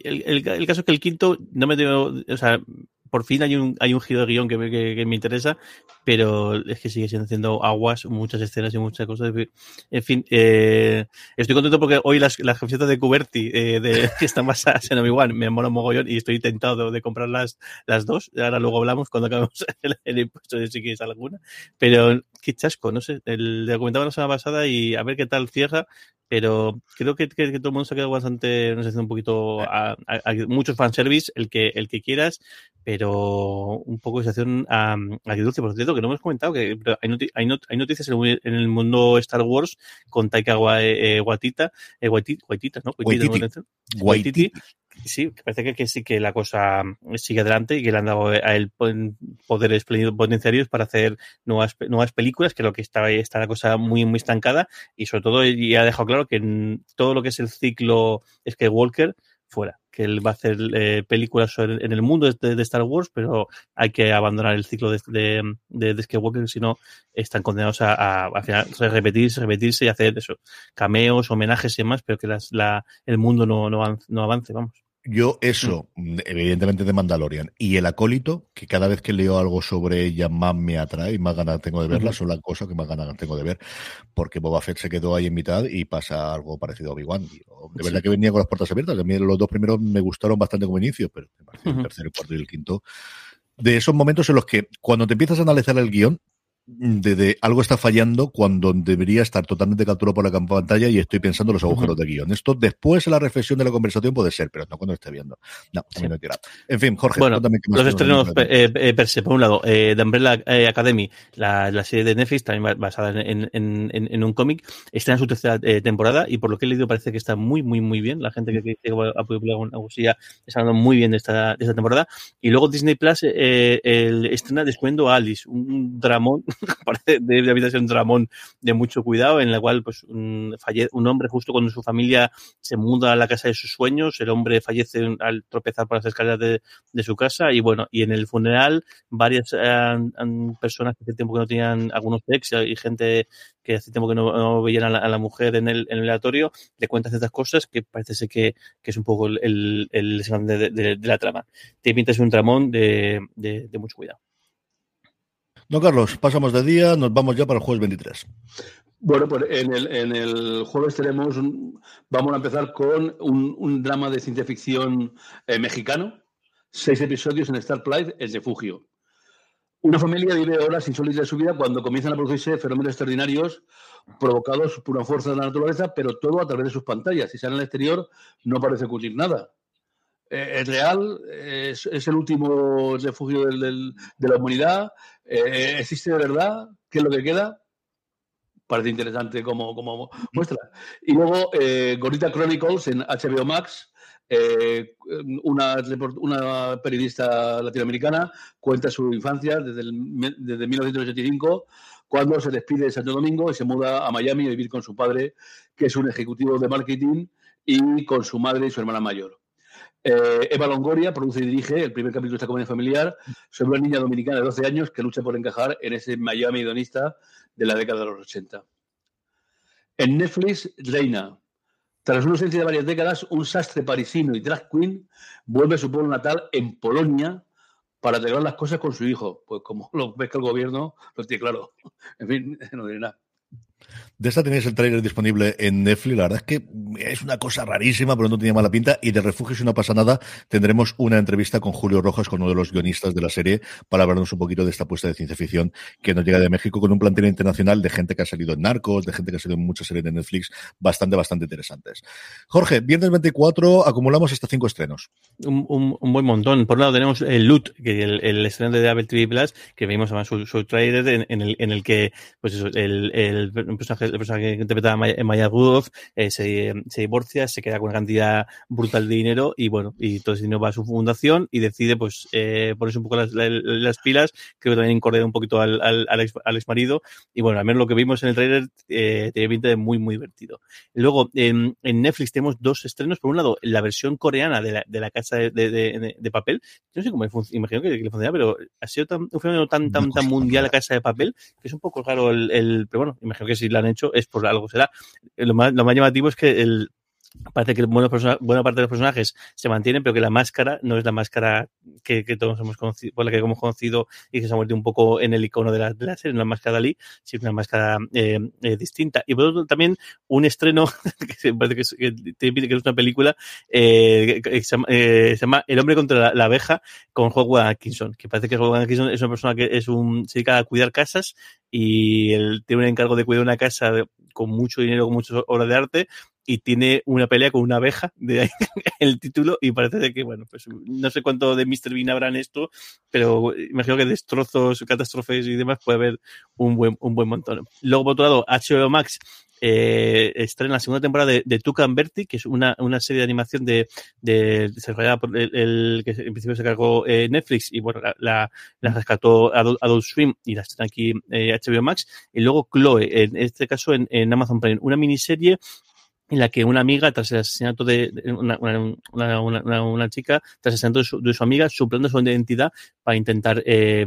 el, el, caso es que el quinto no me tengo, o sea, por fin hay un, hay un giro de guion que me, que, me interesa, pero es que sigue siendo haciendo aguas, muchas escenas y muchas cosas. En fin, eh, estoy contento porque hoy las, las camisetas de Cuberti eh, de, que están basadas en Obi-Wan me mola un mogollón y estoy tentado de, comprar las, las dos. Ahora luego hablamos cuando acabemos el, impuesto de si quieres alguna. Pero qué chasco, no sé. El, le comentaba la semana pasada y a ver qué tal cierra pero creo que, que, todo el mundo se ha quedado bastante, no sé, un poquito a, a, a fanservice, el que, el que quieras, pero un poco de situación a, a dulce. Por cierto, que no hemos comentado que hay, hay, hay, noticias en el mundo Star Wars con Taika Waitita, eh, Waitita, ¿no? Waititi. Sí, parece que, sí que la cosa sigue adelante y que le han dado a él poderes potenciarios para hacer nuevas, nuevas películas, que lo que está, está la cosa muy, muy estancada y sobre todo ya ha dejado claro que todo lo que es el ciclo Skywalker fuera, que él va a hacer eh, películas en el mundo de, Star Wars, pero hay que abandonar el ciclo de, de, de Skywalker, si no están condenados a, a, repetirse, repetirse y hacer eso, cameos, homenajes y demás, pero que las, la, el mundo no, no, no avance, vamos. Yo eso, mm. evidentemente de Mandalorian. Y el acólito, que cada vez que leo algo sobre ella más me atrae y más ganas tengo de verla, son las cosas que más ganas tengo de ver, porque Boba Fett se quedó ahí en mitad y pasa algo parecido a Obi-Wan. De verdad que venía con las puertas abiertas. A mí los dos primeros me gustaron bastante como inicio, pero el tercero, el cuarto y el quinto. De esos momentos en los que cuando te empiezas a analizar el guion, de, algo está fallando cuando debería estar totalmente capturado por la pantalla y estoy pensando en los agujeros de guion. Esto después en la reflexión de la conversación puede ser, pero no cuando esté viendo. No, sí. no En fin, Jorge, bueno, los estrenos eh, eh, per se, por un lado, eh, The Umbrella eh, Academy, la, la, serie de Netflix, también basada en, en, en, en un cómic, está en su tercera eh, temporada y por lo que he leído parece que está muy, muy, muy bien. La gente que, que, que ha podido está hablando muy bien de esta, de esta temporada. Y luego Disney Plus eh, el, estrena Descuento a Alice, un dramón de ser un dramón de mucho cuidado, en la cual pues un, un hombre justo cuando su familia se muda a la casa de sus sueños, el hombre fallece al tropezar por las escaleras de, de su casa y bueno, y en el funeral varias personas que hace tiempo que no tenían algunos ex y gente que hace tiempo que no, veían a la, mujer en el, en el aleatorio, le cuentan ciertas cosas que parece ser que, que es un poco el, el, el de, de, de, la trama. Te pintas un tramón de, de mucho cuidado. No, Carlos, pasamos de día, nos vamos ya para el jueves 23. Bueno, pues en el, en el jueves tenemos, vamos a empezar con un, un drama de ciencia ficción eh, mexicano, seis episodios en Star Plus, El Refugio. Una familia vive horas insólitas de su vida cuando comienzan a producirse fenómenos extraordinarios provocados por una fuerza de la naturaleza, pero todo a través de sus pantallas. Si salen al exterior, no parece ocurrir nada. Eh, es real, es, el último refugio del, de la humanidad, eh, existe de verdad, ¿qué es lo que queda? Parece interesante como, como muestra. Y luego, eh, Gorita Chronicles en HBO Max, eh, una, una, periodista latinoamericana cuenta su infancia desde, el, desde 1985, cuando se despide de Santo Domingo y se muda a Miami a vivir con su padre, que es un ejecutivo de marketing, y con su madre y su hermana mayor. Eh, Eva Longoria produce y dirige el primer capítulo de esta comedia familiar sobre una niña dominicana de 12 años que lucha por encajar en ese Miami hedonista de la década de los 80. En Netflix, Reina. Tras una ausencia de varias décadas, un sastre parisino y drag queen vuelve a su pueblo natal en Polonia para arreglar las cosas con su hijo. Pues como lo que el gobierno lo tiene claro. En fin, no diré nada. De esta tenéis el trailer disponible en Netflix. La verdad es que es una cosa rarísima, pero no tenía mala pinta. Y de Refugio, si no pasa nada, tendremos una entrevista con Julio Rojas, con uno de los guionistas de la serie, para hablarnos un poquito de esta apuesta de ciencia ficción que nos llega de México con un plantel internacional de gente que ha salido en Narcos, de gente que ha salido en muchas series de Netflix, bastante, bastante interesantes. Jorge, viernes 24 acumulamos hasta cinco estrenos. Un, buen montón. Por un lado tenemos el Loot, que el, el estreno de Apple TV Plus, que vimos además su, su trailer en, el, que, pues eso, el personaje el personaje que interpretaba Maya Rudolph eh, se, se, divorcia, se queda con una cantidad brutal de dinero y bueno, y todo ese dinero va a su fundación y decide pues eh, ponerse un poco las, las, pilas, creo que también incorpora un poquito al, al, al, ex, al, ex, marido y bueno, al menos lo que vimos en el trailer eh, tiene pinta de muy muy divertido. Luego en, en, Netflix tenemos dos estrenos, por un lado la versión coreana de la, de la casa de, de, de, de papel, yo no sé cómo imagino que, que le funciona, pero ha sido tan, un fenómeno tan tan tan mundial la casa de papel que es un poco raro el, el pero bueno, imagino que si la han hecho es por algo será. Lo más, lo más llamativo es que el, parece que buena, parte de los personajes se mantienen, pero que la máscara no es la máscara que, todos hemos conocido, por la que hemos conocido y que se ha vuelto un poco en el icono de la, de la serie, una máscara de Ali, sino una máscara eh, eh, distinta. Y por otro también un estreno que parece que es, una película eh, que, se, llama, eh, se, llama, El hombre contra la, abeja con Howard Atkinson, que parece que Howard Atkinson es una persona que es un, se dedica a cuidar casas y él tiene un encargo de cuidar una casa con mucho dinero, con muchas obras de arte, y tiene una pelea con una abeja, de ahí el título, y parece que, bueno, pues no sé cuánto de Mr. Bean habrá en esto, pero imagino que destrozos, catástrofes y demás puede haber un buen, un buen montón. Luego, por otro lado, HBO Max eh, estrena la segunda temporada de, de Tucan Berti, que es una, una serie de animación de, de desarrollada por el, que en principio se cargó eh, Netflix y bueno, la, la, rescató Adult, Adult, Swim y la estrena aquí eh, HBO Max. Y luego Chloe, en este caso en, en Amazon Prime, una miniserie en la que una amiga, tras el asesinato de una, una, una, una chica, tras el asesinato de su, de su, amiga, suplando su identidad para intentar eh,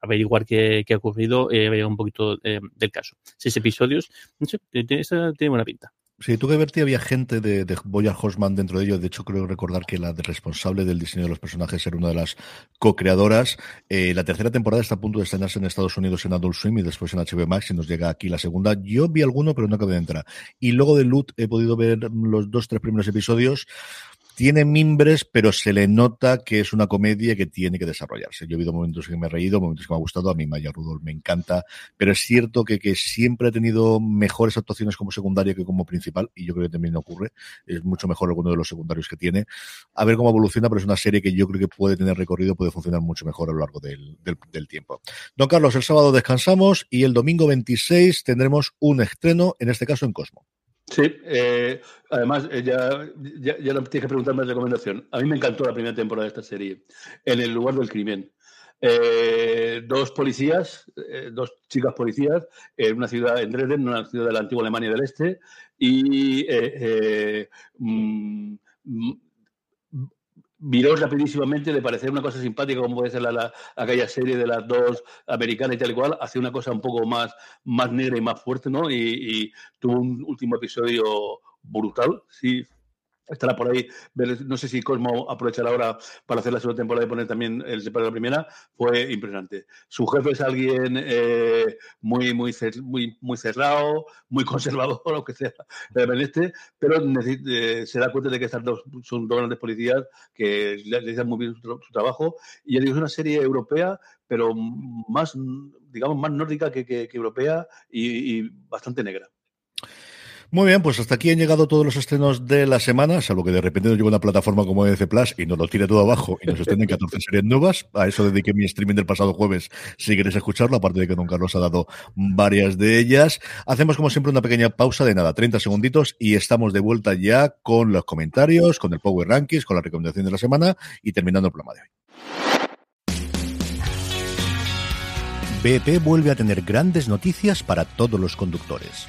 averiguar qué, qué, ha ocurrido, eh, un poquito eh, del caso. Seis episodios, no sé, tiene buena pinta. Sí, tú que verti había gente de, de Boyar Horseman dentro de ellos. De hecho, creo recordar que la responsable del diseño de los personajes era una de las co-creadoras. Eh, la tercera temporada está a punto de estrenarse en Estados Unidos en Adult Swim y después en HBO Max y nos llega aquí la segunda. Yo vi alguno, pero no acabé de entrar. Y luego de Loot he podido ver los dos, tres primeros episodios tiene mimbres, pero se le nota que es una comedia que tiene que desarrollarse. Yo he habido momentos que me he reído, momentos que me ha gustado, a mí Maya Rudolph me encanta, pero es cierto que, que siempre ha tenido mejores actuaciones como secundaria que como principal, y yo creo que también ocurre, es mucho mejor alguno de los secundarios que tiene. A ver cómo evoluciona, pero es una serie que yo creo que puede tener recorrido, puede funcionar mucho mejor a lo largo del, del, del tiempo. Don Carlos, el sábado descansamos y el domingo 26 tendremos un estreno, en este caso en Cosmo. Sí, eh, además, eh, ya, ya, tienes que preguntar más recomendación. A mí me encantó la primera temporada de esta serie, En el lugar del crimen. eh, dos policías, eh, dos chicas policías, en una ciudad en Dresden, una ciudad de la antigua Alemania del Este, y mm, viró rapidísimamente de parecer una cosa simpática como puede ser la, aquella serie de las dos americanas y tal y cual, hacia una cosa un poco más, más negra y más fuerte, ¿no? Y, y tuvo un último episodio brutal, sí, estará por ahí. No sé si Cosmo aprovechará ahora para hacer la segunda temporada y poner también el de la primera. Fue impresionante. Su jefe es alguien eh, muy, muy, muy, cerrado, muy conservador, lo que sea, este, pero eh, se da cuenta de que estas dos son dos grandes policías que hacen muy bien su, trabajo. Y es una serie europea, pero más, digamos, más nórdica que, europea y bastante negra. Muy bien, pues hasta aquí han llegado todos los estrenos de la semana, salvo que de repente nos llega una plataforma como EDC Plus y nos lo tire todo abajo y nos en 14 series nuevas. A eso dediqué mi streaming del pasado jueves, si queréis escucharlo, aparte de que Don Carlos ha dado varias de ellas. Hacemos como siempre una pequeña pausa de nada, 30 segunditos y estamos de vuelta ya con los comentarios, con el Power Rankings, con la recomendación de la semana y terminando el programa de hoy. BP vuelve a tener grandes noticias para todos los conductores.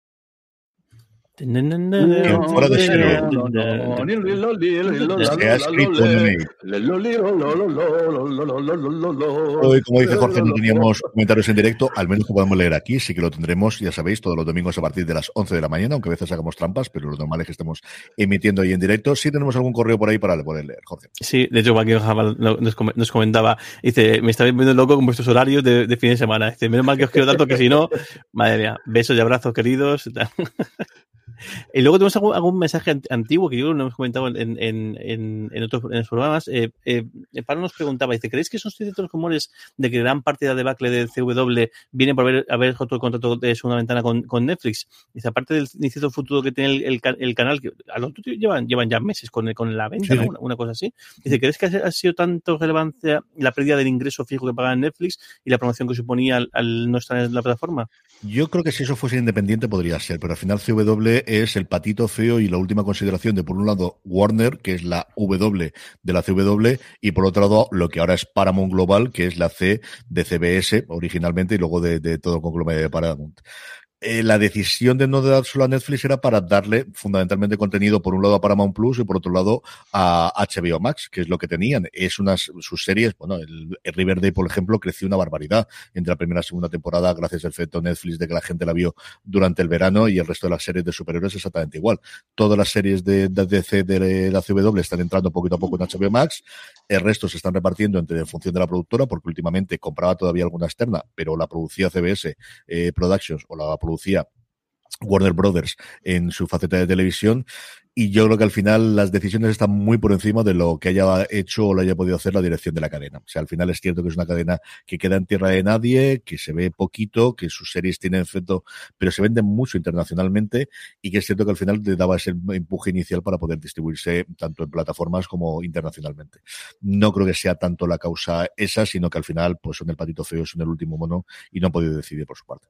Fuera de serie. Hoy, como dice Jorge, no teníamos comentarios en directo, al menos que podemos leer aquí, sí que lo tendremos, ya sabéis, todos los domingos a partir de las 11 de la mañana, aunque a veces hagamos trampas, pero lo normal es que estemos emitiendo ahí en directo. Sí tenemos algún correo por ahí para poder leer, Jorge. Sí, de hecho, Joaquín nos comentaba, dice, me está viendo loco con vuestros horarios de, de fin de semana. Dice, menos mal que os quiero tanto que si no, madre mía, besos y abrazos queridos. Y luego tenemos algún, mensaje antiguo que yo no hemos comentado en, en, en, otros en los programas. Eh, eh, Pablo nos preguntaba, dice, ¿creéis que son ciertos rumores de que gran parte de la debacle del CW viene por haber, haber el contrato de segunda ventana con, con Netflix? Dice, aparte del incierto futuro que tiene el, el, canal, que a lo llevan, llevan ya meses con, con la venta, una, cosa así. Dice, ¿crees que ha sido tanto relevancia la pérdida del ingreso fijo que paga Netflix y la promoción que suponía al, al no estar en la plataforma? Yo creo que si eso fuese independiente podría ser, pero al final CW es el patito feo y la última consideración de, por un lado, Warner, que es la W de la CW, y por otro lado, lo que ahora es Paramount Global, que es la C de CBS originalmente y luego de, todo el conglomerado de Paramount. Eh, la decisión de no dárselo a Netflix era para darle fundamentalmente contenido por un lado a Paramount Plus y por otro lado a HBO Max, que es lo que tenían. Es unas sus series, bueno, el, Riverdale, por ejemplo, creció una barbaridad entre la primera y segunda temporada gracias al efecto Netflix de que la gente la vio durante el verano y el resto de las series de superhéroes exactamente igual. Todas las series de, DC de la CW están entrando poquito a poco en HBO Max, el resto se están repartiendo entre en función de la productora, porque últimamente compraba todavía alguna externa, pero la producía CBS eh, Productions o la producía Warner Brothers en su faceta de televisión y yo creo que al final las decisiones están muy por encima de lo que haya hecho o lo haya podido hacer la dirección de la cadena. O sea, al final es cierto que es una cadena que queda en tierra de nadie, que se ve poquito, que sus series tienen efecto, pero se venden mucho internacionalmente y que es cierto que al final te daba ese empuje inicial para poder distribuirse tanto en plataformas como internacionalmente. No creo que sea tanto la causa esa, sino que al final pues son el patito feo, son el último mono y no han podido decidir por su parte.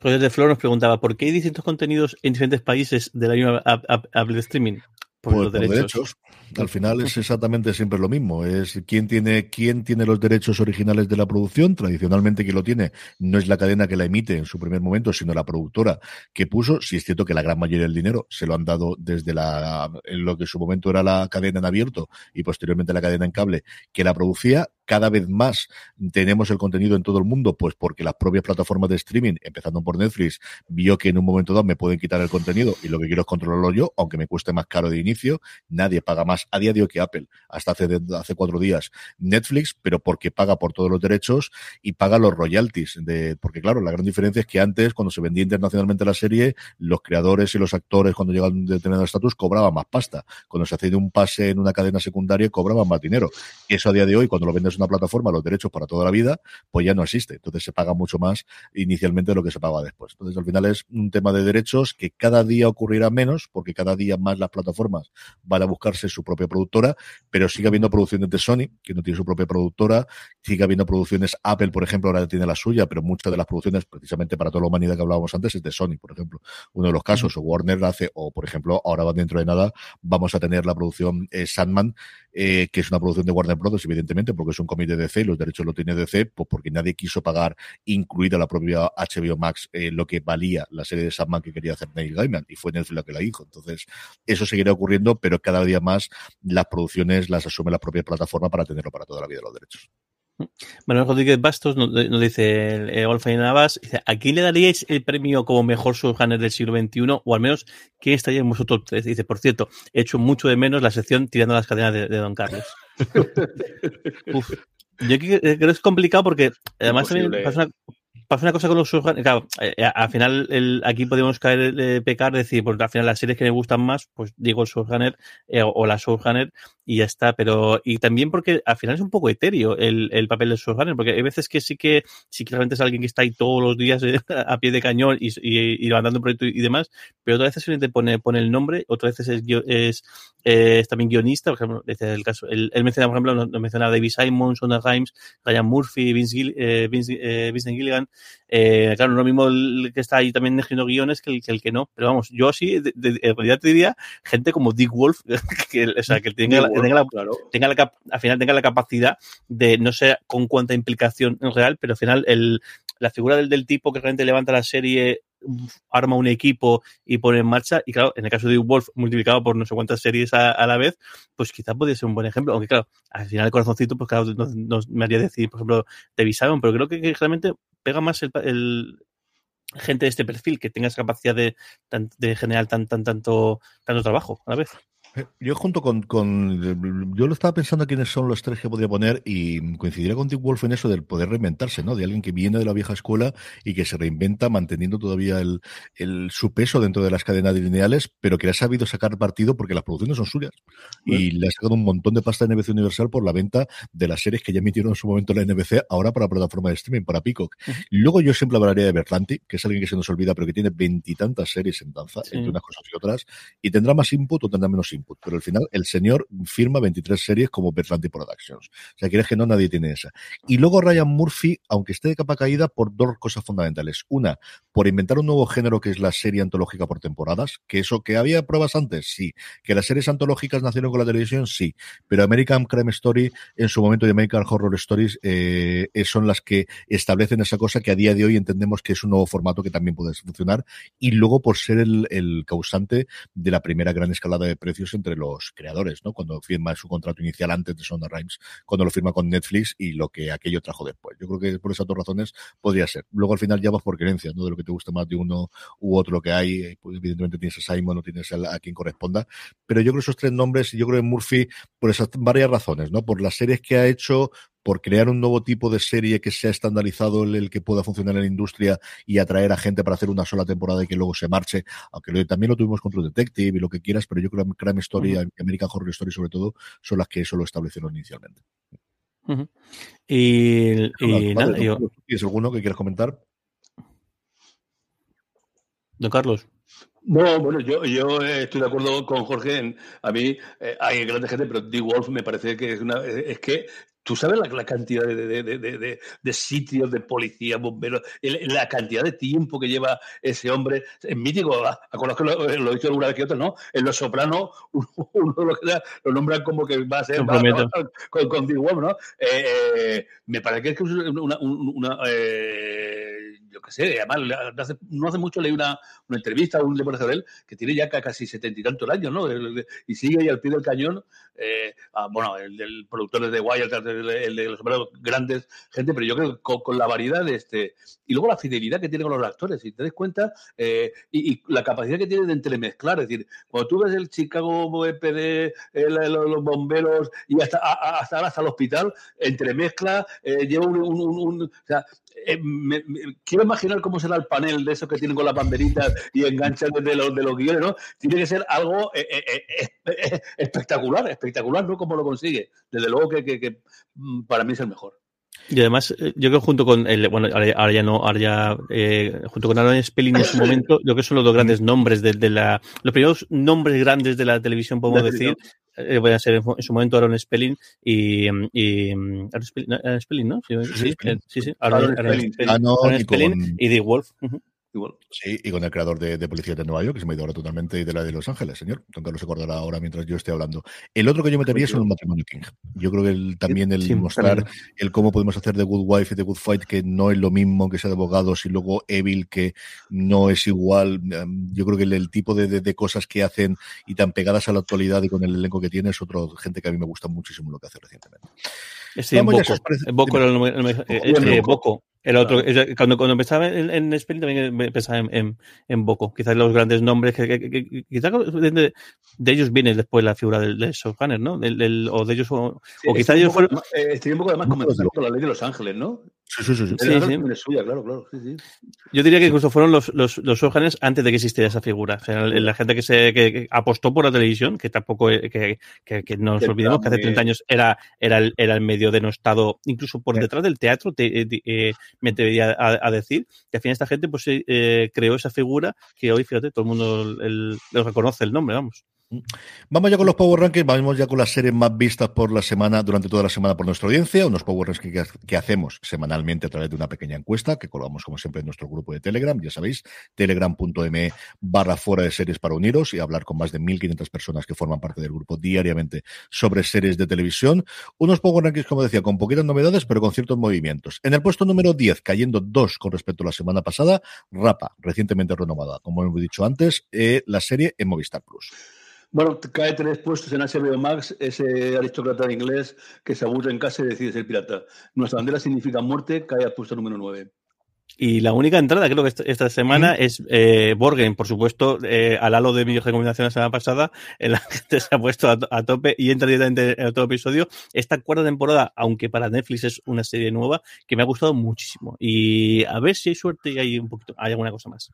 Roger de Flor nos preguntaba, ¿por qué hay distintos contenidos en diferentes países de la misma app, de streaming? por, pues los derechos. Al final es exactamente siempre lo mismo. Es quién tiene, quién tiene los derechos originales de la producción. Tradicionalmente quien lo tiene no es la cadena que la emite en su primer momento, sino la productora que puso. Si es cierto que la gran mayoría del dinero se lo han dado desde la, en lo que en su momento era la cadena en abierto y posteriormente la cadena en cable que la producía cada vez más tenemos el contenido en todo el mundo, pues porque las propias plataformas de streaming, empezando por Netflix, vio que en un momento dado me pueden quitar el contenido y lo que quiero es controlarlo yo, aunque me cueste más caro de inicio. Nadie paga más a día de hoy que Apple, hasta hace, hace cuatro días Netflix, pero porque paga por todos los derechos y paga los royalties. De, porque claro, la gran diferencia es que antes, cuando se vendía internacionalmente la serie, los creadores y los actores, cuando llegaban a determinado estatus, cobraban más pasta. Cuando se hacía un pase en una cadena secundaria, cobraban más dinero. Eso a día de hoy, cuando lo vendes una plataforma los derechos para toda la vida, pues ya no existe. Entonces se paga mucho más inicialmente de lo que se paga después. Entonces al final es un tema de derechos que cada día ocurrirá menos, porque cada día más las plataformas van a buscarse su propia productora, pero sigue habiendo producciones de Sony, que no tiene su propia productora, sigue habiendo producciones, Apple, por ejemplo, ahora tiene la suya, pero muchas de las producciones, precisamente para toda la humanidad que hablábamos antes, es de Sony, por ejemplo. Uno de los casos, o Warner hace, o por ejemplo, ahora va dentro de nada, vamos a tener la producción eh, Sandman, eh, que es una producción de Warner Bros., evidentemente, porque es un cómic de DC, los derechos lo tiene DC, pues porque nadie quiso pagar, incluida la propia HBO Max, eh, lo que valía la serie de Sandman que quería hacer Neil Gaiman, y fue Netflix la que la hizo. Entonces, eso seguirá ocurriendo, pero cada día más las producciones las asume la propia plataforma para tenerlo para toda la vida los derechos. Manuel Rodríguez Bastos nos, dice el Olfa Navas, dice, ¿a quién le daríais el premio como mejor subjunner del siglo XXI? O al menos, ¿quién estaría en vosotros tres? Dice, por cierto, he hecho mucho de menos la sección tirando las cadenas de, Don Carlos. Uf. Yo creo que es complicado porque además también pasa una, pasa una cosa con los subgéneros. Claro, eh, eh, al final el, aquí podemos caer de pecar, decir, porque al final las series que me gustan más, pues digo el subgénero eh, o la subgénero y ya está. Pero, y también porque al final es un poco etéreo el, el papel del subgénero, porque hay veces que sí que, sí que realmente es alguien que está ahí todos los días a pie de cañón y, y, y levantando un proyecto y, demás, pero otras veces solamente pone, pone el nombre, otras veces es, es, también guionista, por ejemplo, desde el caso, él, menciona, por ejemplo, nos menciona David Simon, Sonda Rhimes, Ryan Murphy, Vince, Gil, Vince, Vincent Gilligan, eh, claro, no lo mismo el que está ahí también escribiendo guiones que el, que el que no. Pero vamos, yo sí, en realidad te diría gente como Dick Wolf, que, o sea, que tenga, tenga, la, tenga la, al final tenga la capacidad de, no sé con cuánta implicación en real, pero al final el, la figura del, del tipo que realmente levanta la serie arma un equipo y pone en marcha. Y claro, en el caso de Wolf, multiplicado por no sé cuántas series a, la vez, pues quizás podría ser un buen ejemplo. Aunque claro, al final el corazoncito, pues claro, nos, me haría decir, por ejemplo, de Simon, pero creo que, realmente pega más el, gente de este perfil que tenga esa capacidad de, de generar tan, tan, tanto, tanto trabajo a la vez. Yo junto con, con, Yo lo estaba pensando quiénes son los tres que podía poner y coincidiría con Dick Wolf en eso del poder reinventarse, ¿no? De alguien que viene de la vieja escuela y que se reinventa manteniendo todavía el, el su peso dentro de las cadenas lineales, pero que ha sabido sacar partido porque las producciones son suyas. Y le ha sacado un montón de pasta a NBC Universal por la venta de las series que ya emitieron en su momento la NBC, ahora para plataforma de streaming, para Peacock. luego yo siempre hablaría de Berlanti, que es alguien que se nos olvida, pero que tiene veintitantas series en danza, entre unas cosas y otras, y tendrá más input o tendrá menos input pero al final el señor firma 23 series como Berlanti Productions. O sea, quieres que no, nadie tiene esa. Y luego Ryan Murphy, aunque esté de capa caída, por dos cosas fundamentales. Una, por inventar un nuevo género que es la serie antológica por temporadas, que eso que había pruebas antes, sí. Que las series antológicas nacieron con la televisión, sí. Pero American Crime Story, en su momento, y American Horror Stories, eh, son las que establecen esa cosa que a día de hoy entendemos que es un nuevo formato que también puede funcionar. Y luego por ser el, el causante de la primera gran escalada de precios entre los creadores, ¿no? Cuando firma su contrato inicial antes de Sonda Rhimes, cuando lo firma con Netflix y lo que aquello trajo después. Yo creo que por esas dos razones podría ser. Luego al final ya vas por creencia, ¿no? De lo que te gusta más de uno u otro que hay. Eh, pues evidentemente tienes a Simon, no tienes a, quien corresponda. Pero yo creo que esos tres nombres, yo creo que Murphy, por esas varias razones, ¿no? Por las series que ha hecho, por crear un nuevo tipo de serie que sea estandarizado, el, el, que pueda funcionar en la industria y atraer a gente para hacer una sola temporada y que luego se marche, aunque también lo tuvimos con True Detective y lo que quieras, pero yo creo que Crime Story y American Horror Story sobre todo son las que eso lo establecieron inicialmente. Y, nada, ¿Tienes alguno que quieras comentar? Don Carlos. No, bueno, yo, yo estoy de acuerdo con Jorge. En, a mí eh, hay grandes gente, pero D. Wolf me parece que es una. Es que Tú sabes la, cantidad de, sitios, de policía, bomberos, la cantidad de tiempo que lleva ese hombre. Es mítico, a, que lo, he dicho alguna vez que otra, ¿no? En Los Sopranos, uno, lo, lo nombran como que va a ser con, con, ¿no? Eh, eh, me parece que es una, una eh, yo qué sé, además, no hace mucho leí una, una entrevista, un libro de él, que tiene ya casi setenta y tantos años, ¿no? Y sigue ahí al pie del cañón, eh, ah, bueno, el del productor de Wild, el, de los grandes, gente, pero yo creo que con, la variedad de este, y luego la fidelidad que tiene con los actores, si te das cuenta, eh, y, la capacidad que tiene de entremezclar, es decir, cuando tú ves el Chicago EPD, los, bomberos, y hasta, hasta, hasta el hospital, entremezcla, eh, lleva un, eh, imaginar cómo será el panel de esos que tienen con las banderitas y enganchan de los, de los guiones, ¿no? Tiene que ser algo eh, eh, espectacular, espectacular, ¿no? Cómo lo consigue. Desde luego que, mm, para mí es el mejor. Y además, yo creo junto con el, bueno, ahora, ya no, ahora ya, junto con Aaron Spelling en su momento, yo creo que son los dos grandes nombres de, de, la, los primeros nombres grandes de la televisión, podemos decir, eh, voy a ser en, su momento Aaron Spelling y, y Aaron Spelling, ¿no? Sí, sí, sí, sí, Aaron, Spelling, Aaron Spelling y The Wolf. Sí, y con el creador de, Policía de Nueva York, que se me ha ido ahora totalmente, y de la de Los Ángeles, señor. Don Carlos se acordará ahora mientras yo esté hablando. El otro que yo metería es un matrimonio King. Yo creo que también el mostrar el cómo podemos hacer de Good Wife y de Good Fight, que no es lo mismo que sea de abogados, y luego Evil, que no es igual. Em, yo creo que el, tipo de, de, cosas que hacen y tan pegadas a la actualidad y con el elenco que tiene es otro gente que a mí me gusta muchísimo lo que hace recientemente. Sí, en Boco. Boco, era el, Boco. El otro, cuando, cuando empezaba en, en Spelling también pensaba en, en, en, Boco. Quizás los grandes nombres, que, que, quizás de, de, ellos viene después la figura del, del Showrunner, ¿no? Del, del, o de ellos, o, sí, o quizás ellos fueron. Eh, estoy un poco además comenzando con la ley de Los Ángeles, ¿no? Sí, sí, sí. sí. sí, sí. Suya, claro, claro. Sí, sí. Yo diría que incluso fueron los, los, los antes de que existiera esa figura. O sea, la gente que se que, que apostó por la televisión, que tampoco, que, que, que no nos olvidemos que hace 30 años era, era, el, era el medio denostado, incluso por detrás del teatro, te, eh, me debería a, decir, que al final esta gente pues eh, creó esa figura que hoy, fíjate, todo el mundo el, lo reconoce el nombre, vamos. Vamos ya con los Power Rankings, vamos ya con las series más vistas por la semana, durante toda la semana por nuestra audiencia, unos Power Rankings que, hacemos semanalmente a través de una pequeña encuesta que colgamos como siempre en nuestro grupo de Telegram, ya sabéis, telegram.me barra fuera de series para uniros y hablar con más de 1.500 personas que forman parte del grupo diariamente sobre series de televisión. Unos Power Rankings, como decía, con poquitas novedades, pero con ciertos movimientos. En el puesto número 10, cayendo dos con respecto a la semana pasada, Rapa, recientemente renovada, como hemos dicho antes, eh, la serie en Movistar Plus. Bueno, cae tres puestos en HBO Max ese aristócrata inglés que se aburre en casa y decide ser pirata. Nuestra bandera significa muerte, cae al puesto número nueve. Y la única entrada, creo que esta semana, es eh, Borgen, por supuesto, eh, al halo de mi recomendación la semana pasada, en la gente se ha puesto a, tope y entra directamente en todo episodio. Esta cuarta temporada, aunque para Netflix es una serie nueva, que me ha gustado muchísimo. Y a ver si hay suerte y hay un poquito, hay alguna cosa más.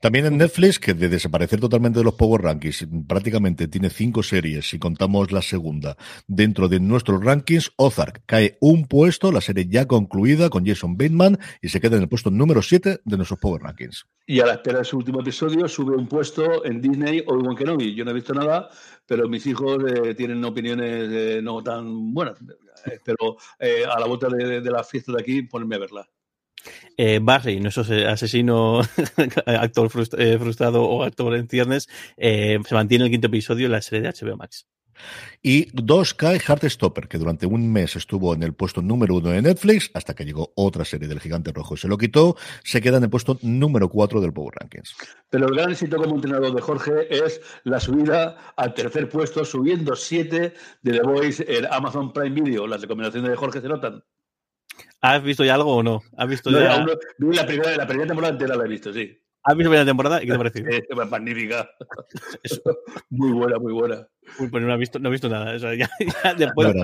También en Netflix, que de desaparecer totalmente de los Power Rankings, prácticamente tiene cinco series, si contamos la segunda, dentro de nuestros rankings, Ozark cae un puesto, la serie ya concluida con Jason Bateman y se queda en el puesto número 7 de nuestros Power Rankings. Y a la espera de su último episodio sube un puesto en Disney o en Kenobi. Yo no he visto nada, pero mis hijos eh, tienen opiniones eh, no tan buenas. Eh, pero a la vuelta de, la fiesta de aquí, ponerme a verla. Barry, nuestro asesino, actor frustrado o actor en ciernes, se mantiene el quinto episodio en la serie de HBO Max. Y dos cae Heartstopper, que durante un mes estuvo en el puesto número uno de Netflix, hasta que llegó otra serie del Gigante Rojo y se lo quitó, se queda en el puesto número cuatro del Power Rankings. Pero el gran éxito como entrenador de Jorge es la subida al tercer puesto, subiendo siete de The Voice en Amazon Prime Video. Las recomendaciones de Jorge se notan. ¿Has visto ya algo o no? ¿Has visto ya? la primera, la primera temporada entera la he visto, sí. ¿Has visto la temporada? ¿Y qué te? Es magnífica. muy buena, muy buena. Uy, pues no he visto, no he visto nada. ya, después,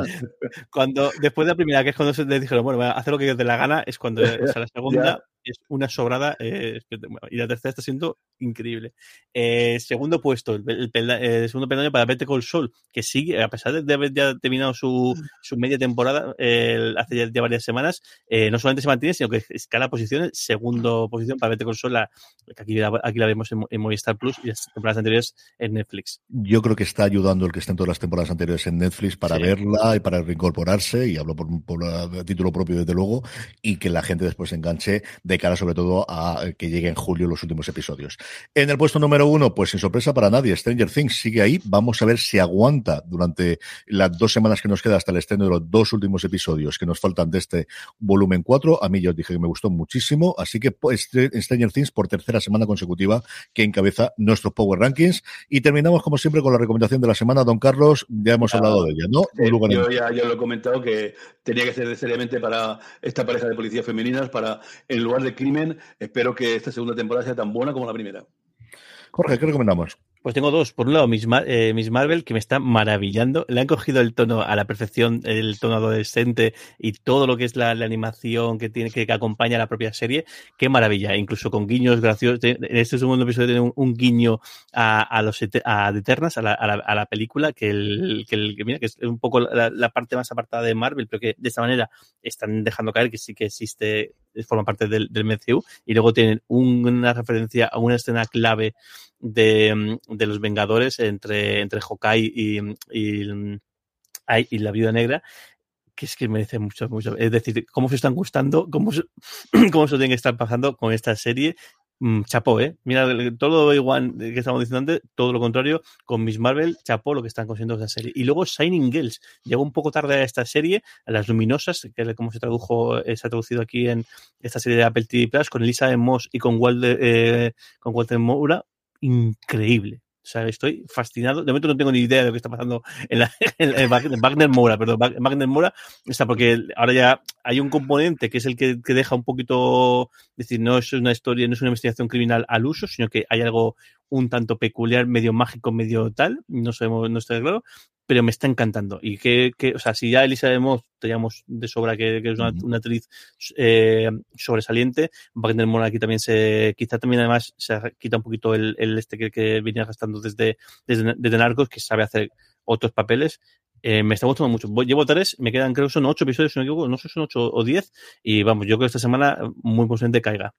cuando, después de la primera, que es cuando se le dijeron, bueno, hacer lo que te dé la gana, es cuando es la segunda. es una sobrada eh, y la tercera está siendo increíble. Eh, segundo puesto, el, el, segundo peldaño para Better Call Sol, que sigue, a pesar de haber ya terminado su, su media temporada hace ya, varias semanas, no solamente se mantiene, sino que escala posiciones, segundo posición para Better Call Sol, la, que aquí la, aquí la vemos en, Movistar Plus y las temporadas anteriores en Netflix. Yo creo que está ayudando el que estén todas las temporadas anteriores en Netflix para verla y para reincorporarse, y hablo por, por título propio desde luego, y que la gente después se enganche de cara sobre todo a que llegue en julio los últimos episodios. En el puesto número uno, pues sin sorpresa para nadie, Stranger Things sigue ahí. Vamos a ver si aguanta durante las dos semanas que nos queda hasta el estreno de los dos últimos episodios que nos faltan de este volumen 4. A mí ya os dije que me gustó muchísimo, así que pues, Stranger Things por tercera semana consecutiva que encabeza nuestros Power Rankings. Y terminamos como siempre con la recomendación de la semana. Don Carlos, ya hemos hablado de ella, ¿no? yo ya, ya, lo he comentado que tenía que ser seriamente para esta pareja de policías femeninas, para el lugar de crimen. Espero que esta segunda temporada sea tan buena como la primera. Jorge, ¿qué recomendamos? Pues tengo dos. Por un lado, Miss, eh, Marvel, que me está maravillando. Le han cogido el tono a la perfección, el tono adolescente y todo lo que es la, animación que tiene que, acompaña a la propia serie. Qué maravilla. Incluso con guiños graciosos. En este segundo episodio tiene un, guiño a, los a Eternas, a la, a la, película, que, el, que, el, mira, que es un poco la, parte más apartada de Marvel, pero que de esta manera están dejando caer que sí que existe, forma parte del, MCU. Y luego tienen una referencia a una escena clave de, de los Vengadores entre, entre Hawkeye y, y, y la Viuda Negra que es que merece mucho, mucho. Es decir, cómo se están gustando, cómo se, cómo se tienen que estar pasando con esta serie. Mm, chapó, ¿eh? Mira, todo igual que estamos diciendo antes, todo lo contrario, con Miss Marvel, chapó lo que están consiguiendo esta serie. Y luego Shining Girls, llegó un poco tarde a esta serie, a Las Luminosas, que es como se tradujo, eh, se ha traducido aquí en esta serie de Apple TV Plus, con Elisa Moss y con Walter, eh, con Walter Moura, increíble. O sea, estoy fascinado. De momento no tengo ni idea de lo que está pasando en, la, Wagner Mora, perdón, Wagner Mora, está porque ahora ya hay un componente que es el que, deja un poquito, es decir, no es una historia, no es una investigación criminal al uso, sino que hay algo un tanto peculiar, medio mágico, medio tal, no sabemos, no está claro, pero me está encantando. Y que, que o sea, si ya Elisa de Moss teníamos de sobra que, es una, actriz eh, sobresaliente, Wagner Mora aquí también se, quizá también además se quita un poquito el, el este que, que, venía gastando desde, desde, desde Narcos, que sabe hacer otros papeles. Eh, me está gustando mucho. Llevo tres, me quedan creo que son ocho episodios, si no me equivoco, no sé si son ocho o diez, y vamos, yo creo que esta semana muy posiblemente caiga.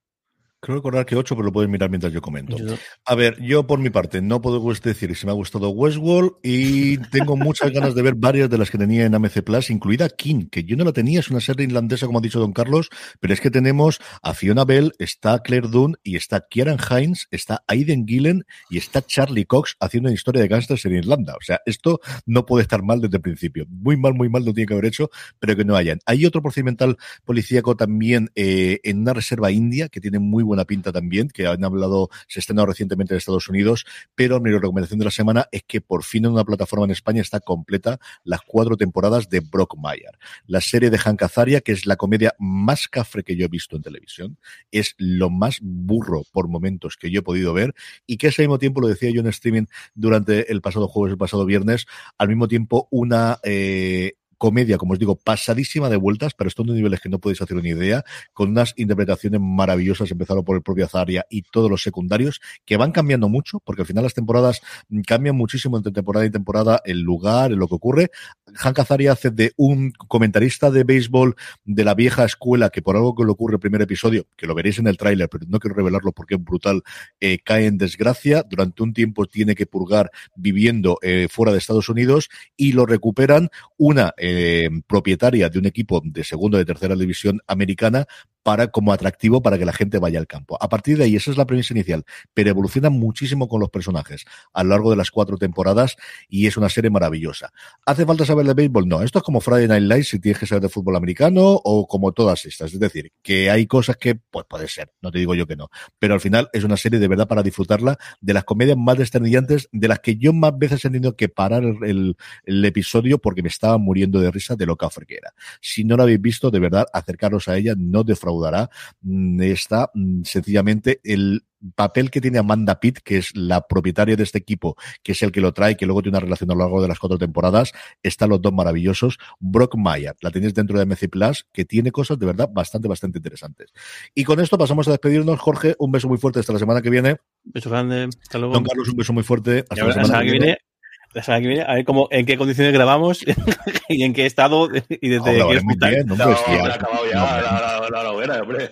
Creo recordar que 8, pero lo puedes mirar mientras yo comento. A ver, yo por mi parte no puedo decir si me ha gustado Westworld y tengo muchas ganas de ver varias de las que tenía en AMC Plus, incluida King, que yo no la tenía, es una serie irlandesa, como ha dicho don Carlos, pero es que tenemos a Fiona Bell, está Claire Dunn y está Kieran Hines, está Aiden Gillen y está Charlie Cox haciendo una historia de gángsters en Irlanda. O sea, esto no puede estar mal desde el principio. Muy mal, muy mal no tiene que haber hecho, pero que no hayan. Hay otro procedimental policíaco también eh, en una reserva india que tiene muy buena pinta también, que han hablado, se ha estrenado recientemente en Estados Unidos, pero mi recomendación de la semana es que por fin en una plataforma en España está completa las cuatro temporadas de Brock Mayer. La serie de Hank Azaria, que es la comedia más cafre que yo he visto en televisión, es lo más burro por momentos que yo he podido ver y que ese mismo tiempo, lo decía yo en streaming durante el pasado jueves, el pasado viernes, al mismo tiempo una eh, comedia, como os digo, pasadísima de vueltas, pero esto en niveles que no podéis hacer una idea, con unas interpretaciones maravillosas, empezando por el propio Azaria y todos los secundarios, que van cambiando mucho, porque al final las temporadas cambian muchísimo entre temporada y temporada, el lugar, lo que ocurre. Hank Azaria hace de un comentarista de béisbol de la vieja escuela, que por algo que le ocurre el primer episodio, que lo veréis en el tráiler, pero no quiero revelarlo porque es brutal, eh, cae en desgracia, durante un tiempo tiene que purgar viviendo eh, fuera de Estados Unidos y lo recuperan una propietaria de un equipo de segunda o de tercera división americana para, como atractivo para que la gente vaya al campo. A partir de ahí, esa es la premisa inicial, pero evoluciona muchísimo con los personajes a lo largo de las cuatro temporadas y es una serie maravillosa. ¿Hace falta saber de béisbol? No, esto es como Friday Night Lights si tienes que saber de fútbol americano o como todas estas. Es decir, que hay cosas que, pues puede ser, no te digo yo que no, pero al final es una serie de verdad para disfrutarla de las comedias más desternillantes, de las que yo más veces he tenido que parar el, el episodio porque me estaba muriendo de risa de lo que era. Si no la habéis visto, de verdad, acercaros a ella, no defraudará. Mm, está mm, sencillamente el papel que tiene Amanda Pitt, que es la propietaria de este equipo, que es el que lo trae, que luego tiene una relación a lo largo de las cuatro temporadas, están los dos maravillosos. Brock Mayer, la tenéis dentro de MC Plus, que tiene cosas de verdad bastante, bastante interesantes. Y con esto pasamos a despedirnos. Jorge, un beso muy fuerte hasta la semana que viene. Beso grande. Hasta luego. Don Carlos, un beso muy fuerte. Hasta la semana, que viene la semana que viene, a ver cómo, en qué condiciones grabamos y en qué estado y desde no, qué hospital. Bien, no, no, ya, acabado ya, no, la, hombre.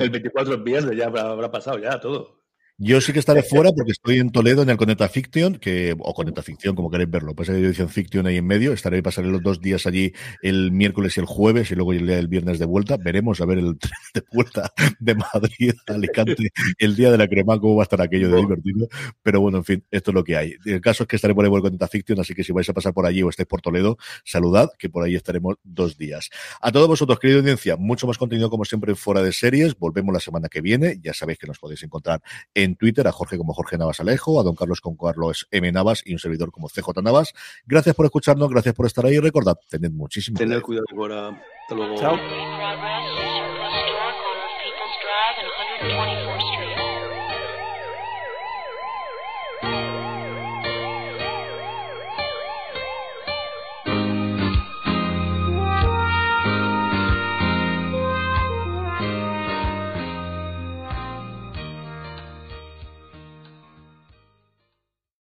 El 24 es viernes, ya habrá pasado ya todo. Yo sí que estaré fuera porque estoy en Toledo en el Conecta Fiction, que, o Conecta Ficción, como queréis verlo. Pues hay edición Fiction ahí en medio. Estaré y pasaré los dos días allí el miércoles y el jueves y luego el día del viernes de vuelta. Veremos a ver el tren de vuelta de Madrid a Alicante el día de la crema, cómo va a estar aquello de divertido. Pero bueno, en fin, esto es lo que hay. El caso es que estaré por ahí por el Conecta Fiction, así que si vais a pasar por allí o estáis por Toledo, saludad, que por ahí estaremos dos días. A todos vosotros, querida audiencia, mucho más contenido como siempre fuera de series. Volvemos la semana que viene. Ya sabéis que nos podéis encontrar en Twitter, a Jorge como Jorge Navas Alejo, a don Carlos con Carlos M. Navas y un servidor como CJ Navas. Gracias por escucharnos, gracias por estar ahí y recordad, tened muchísimo Tened cuidado ahora. Hasta luego. Chao.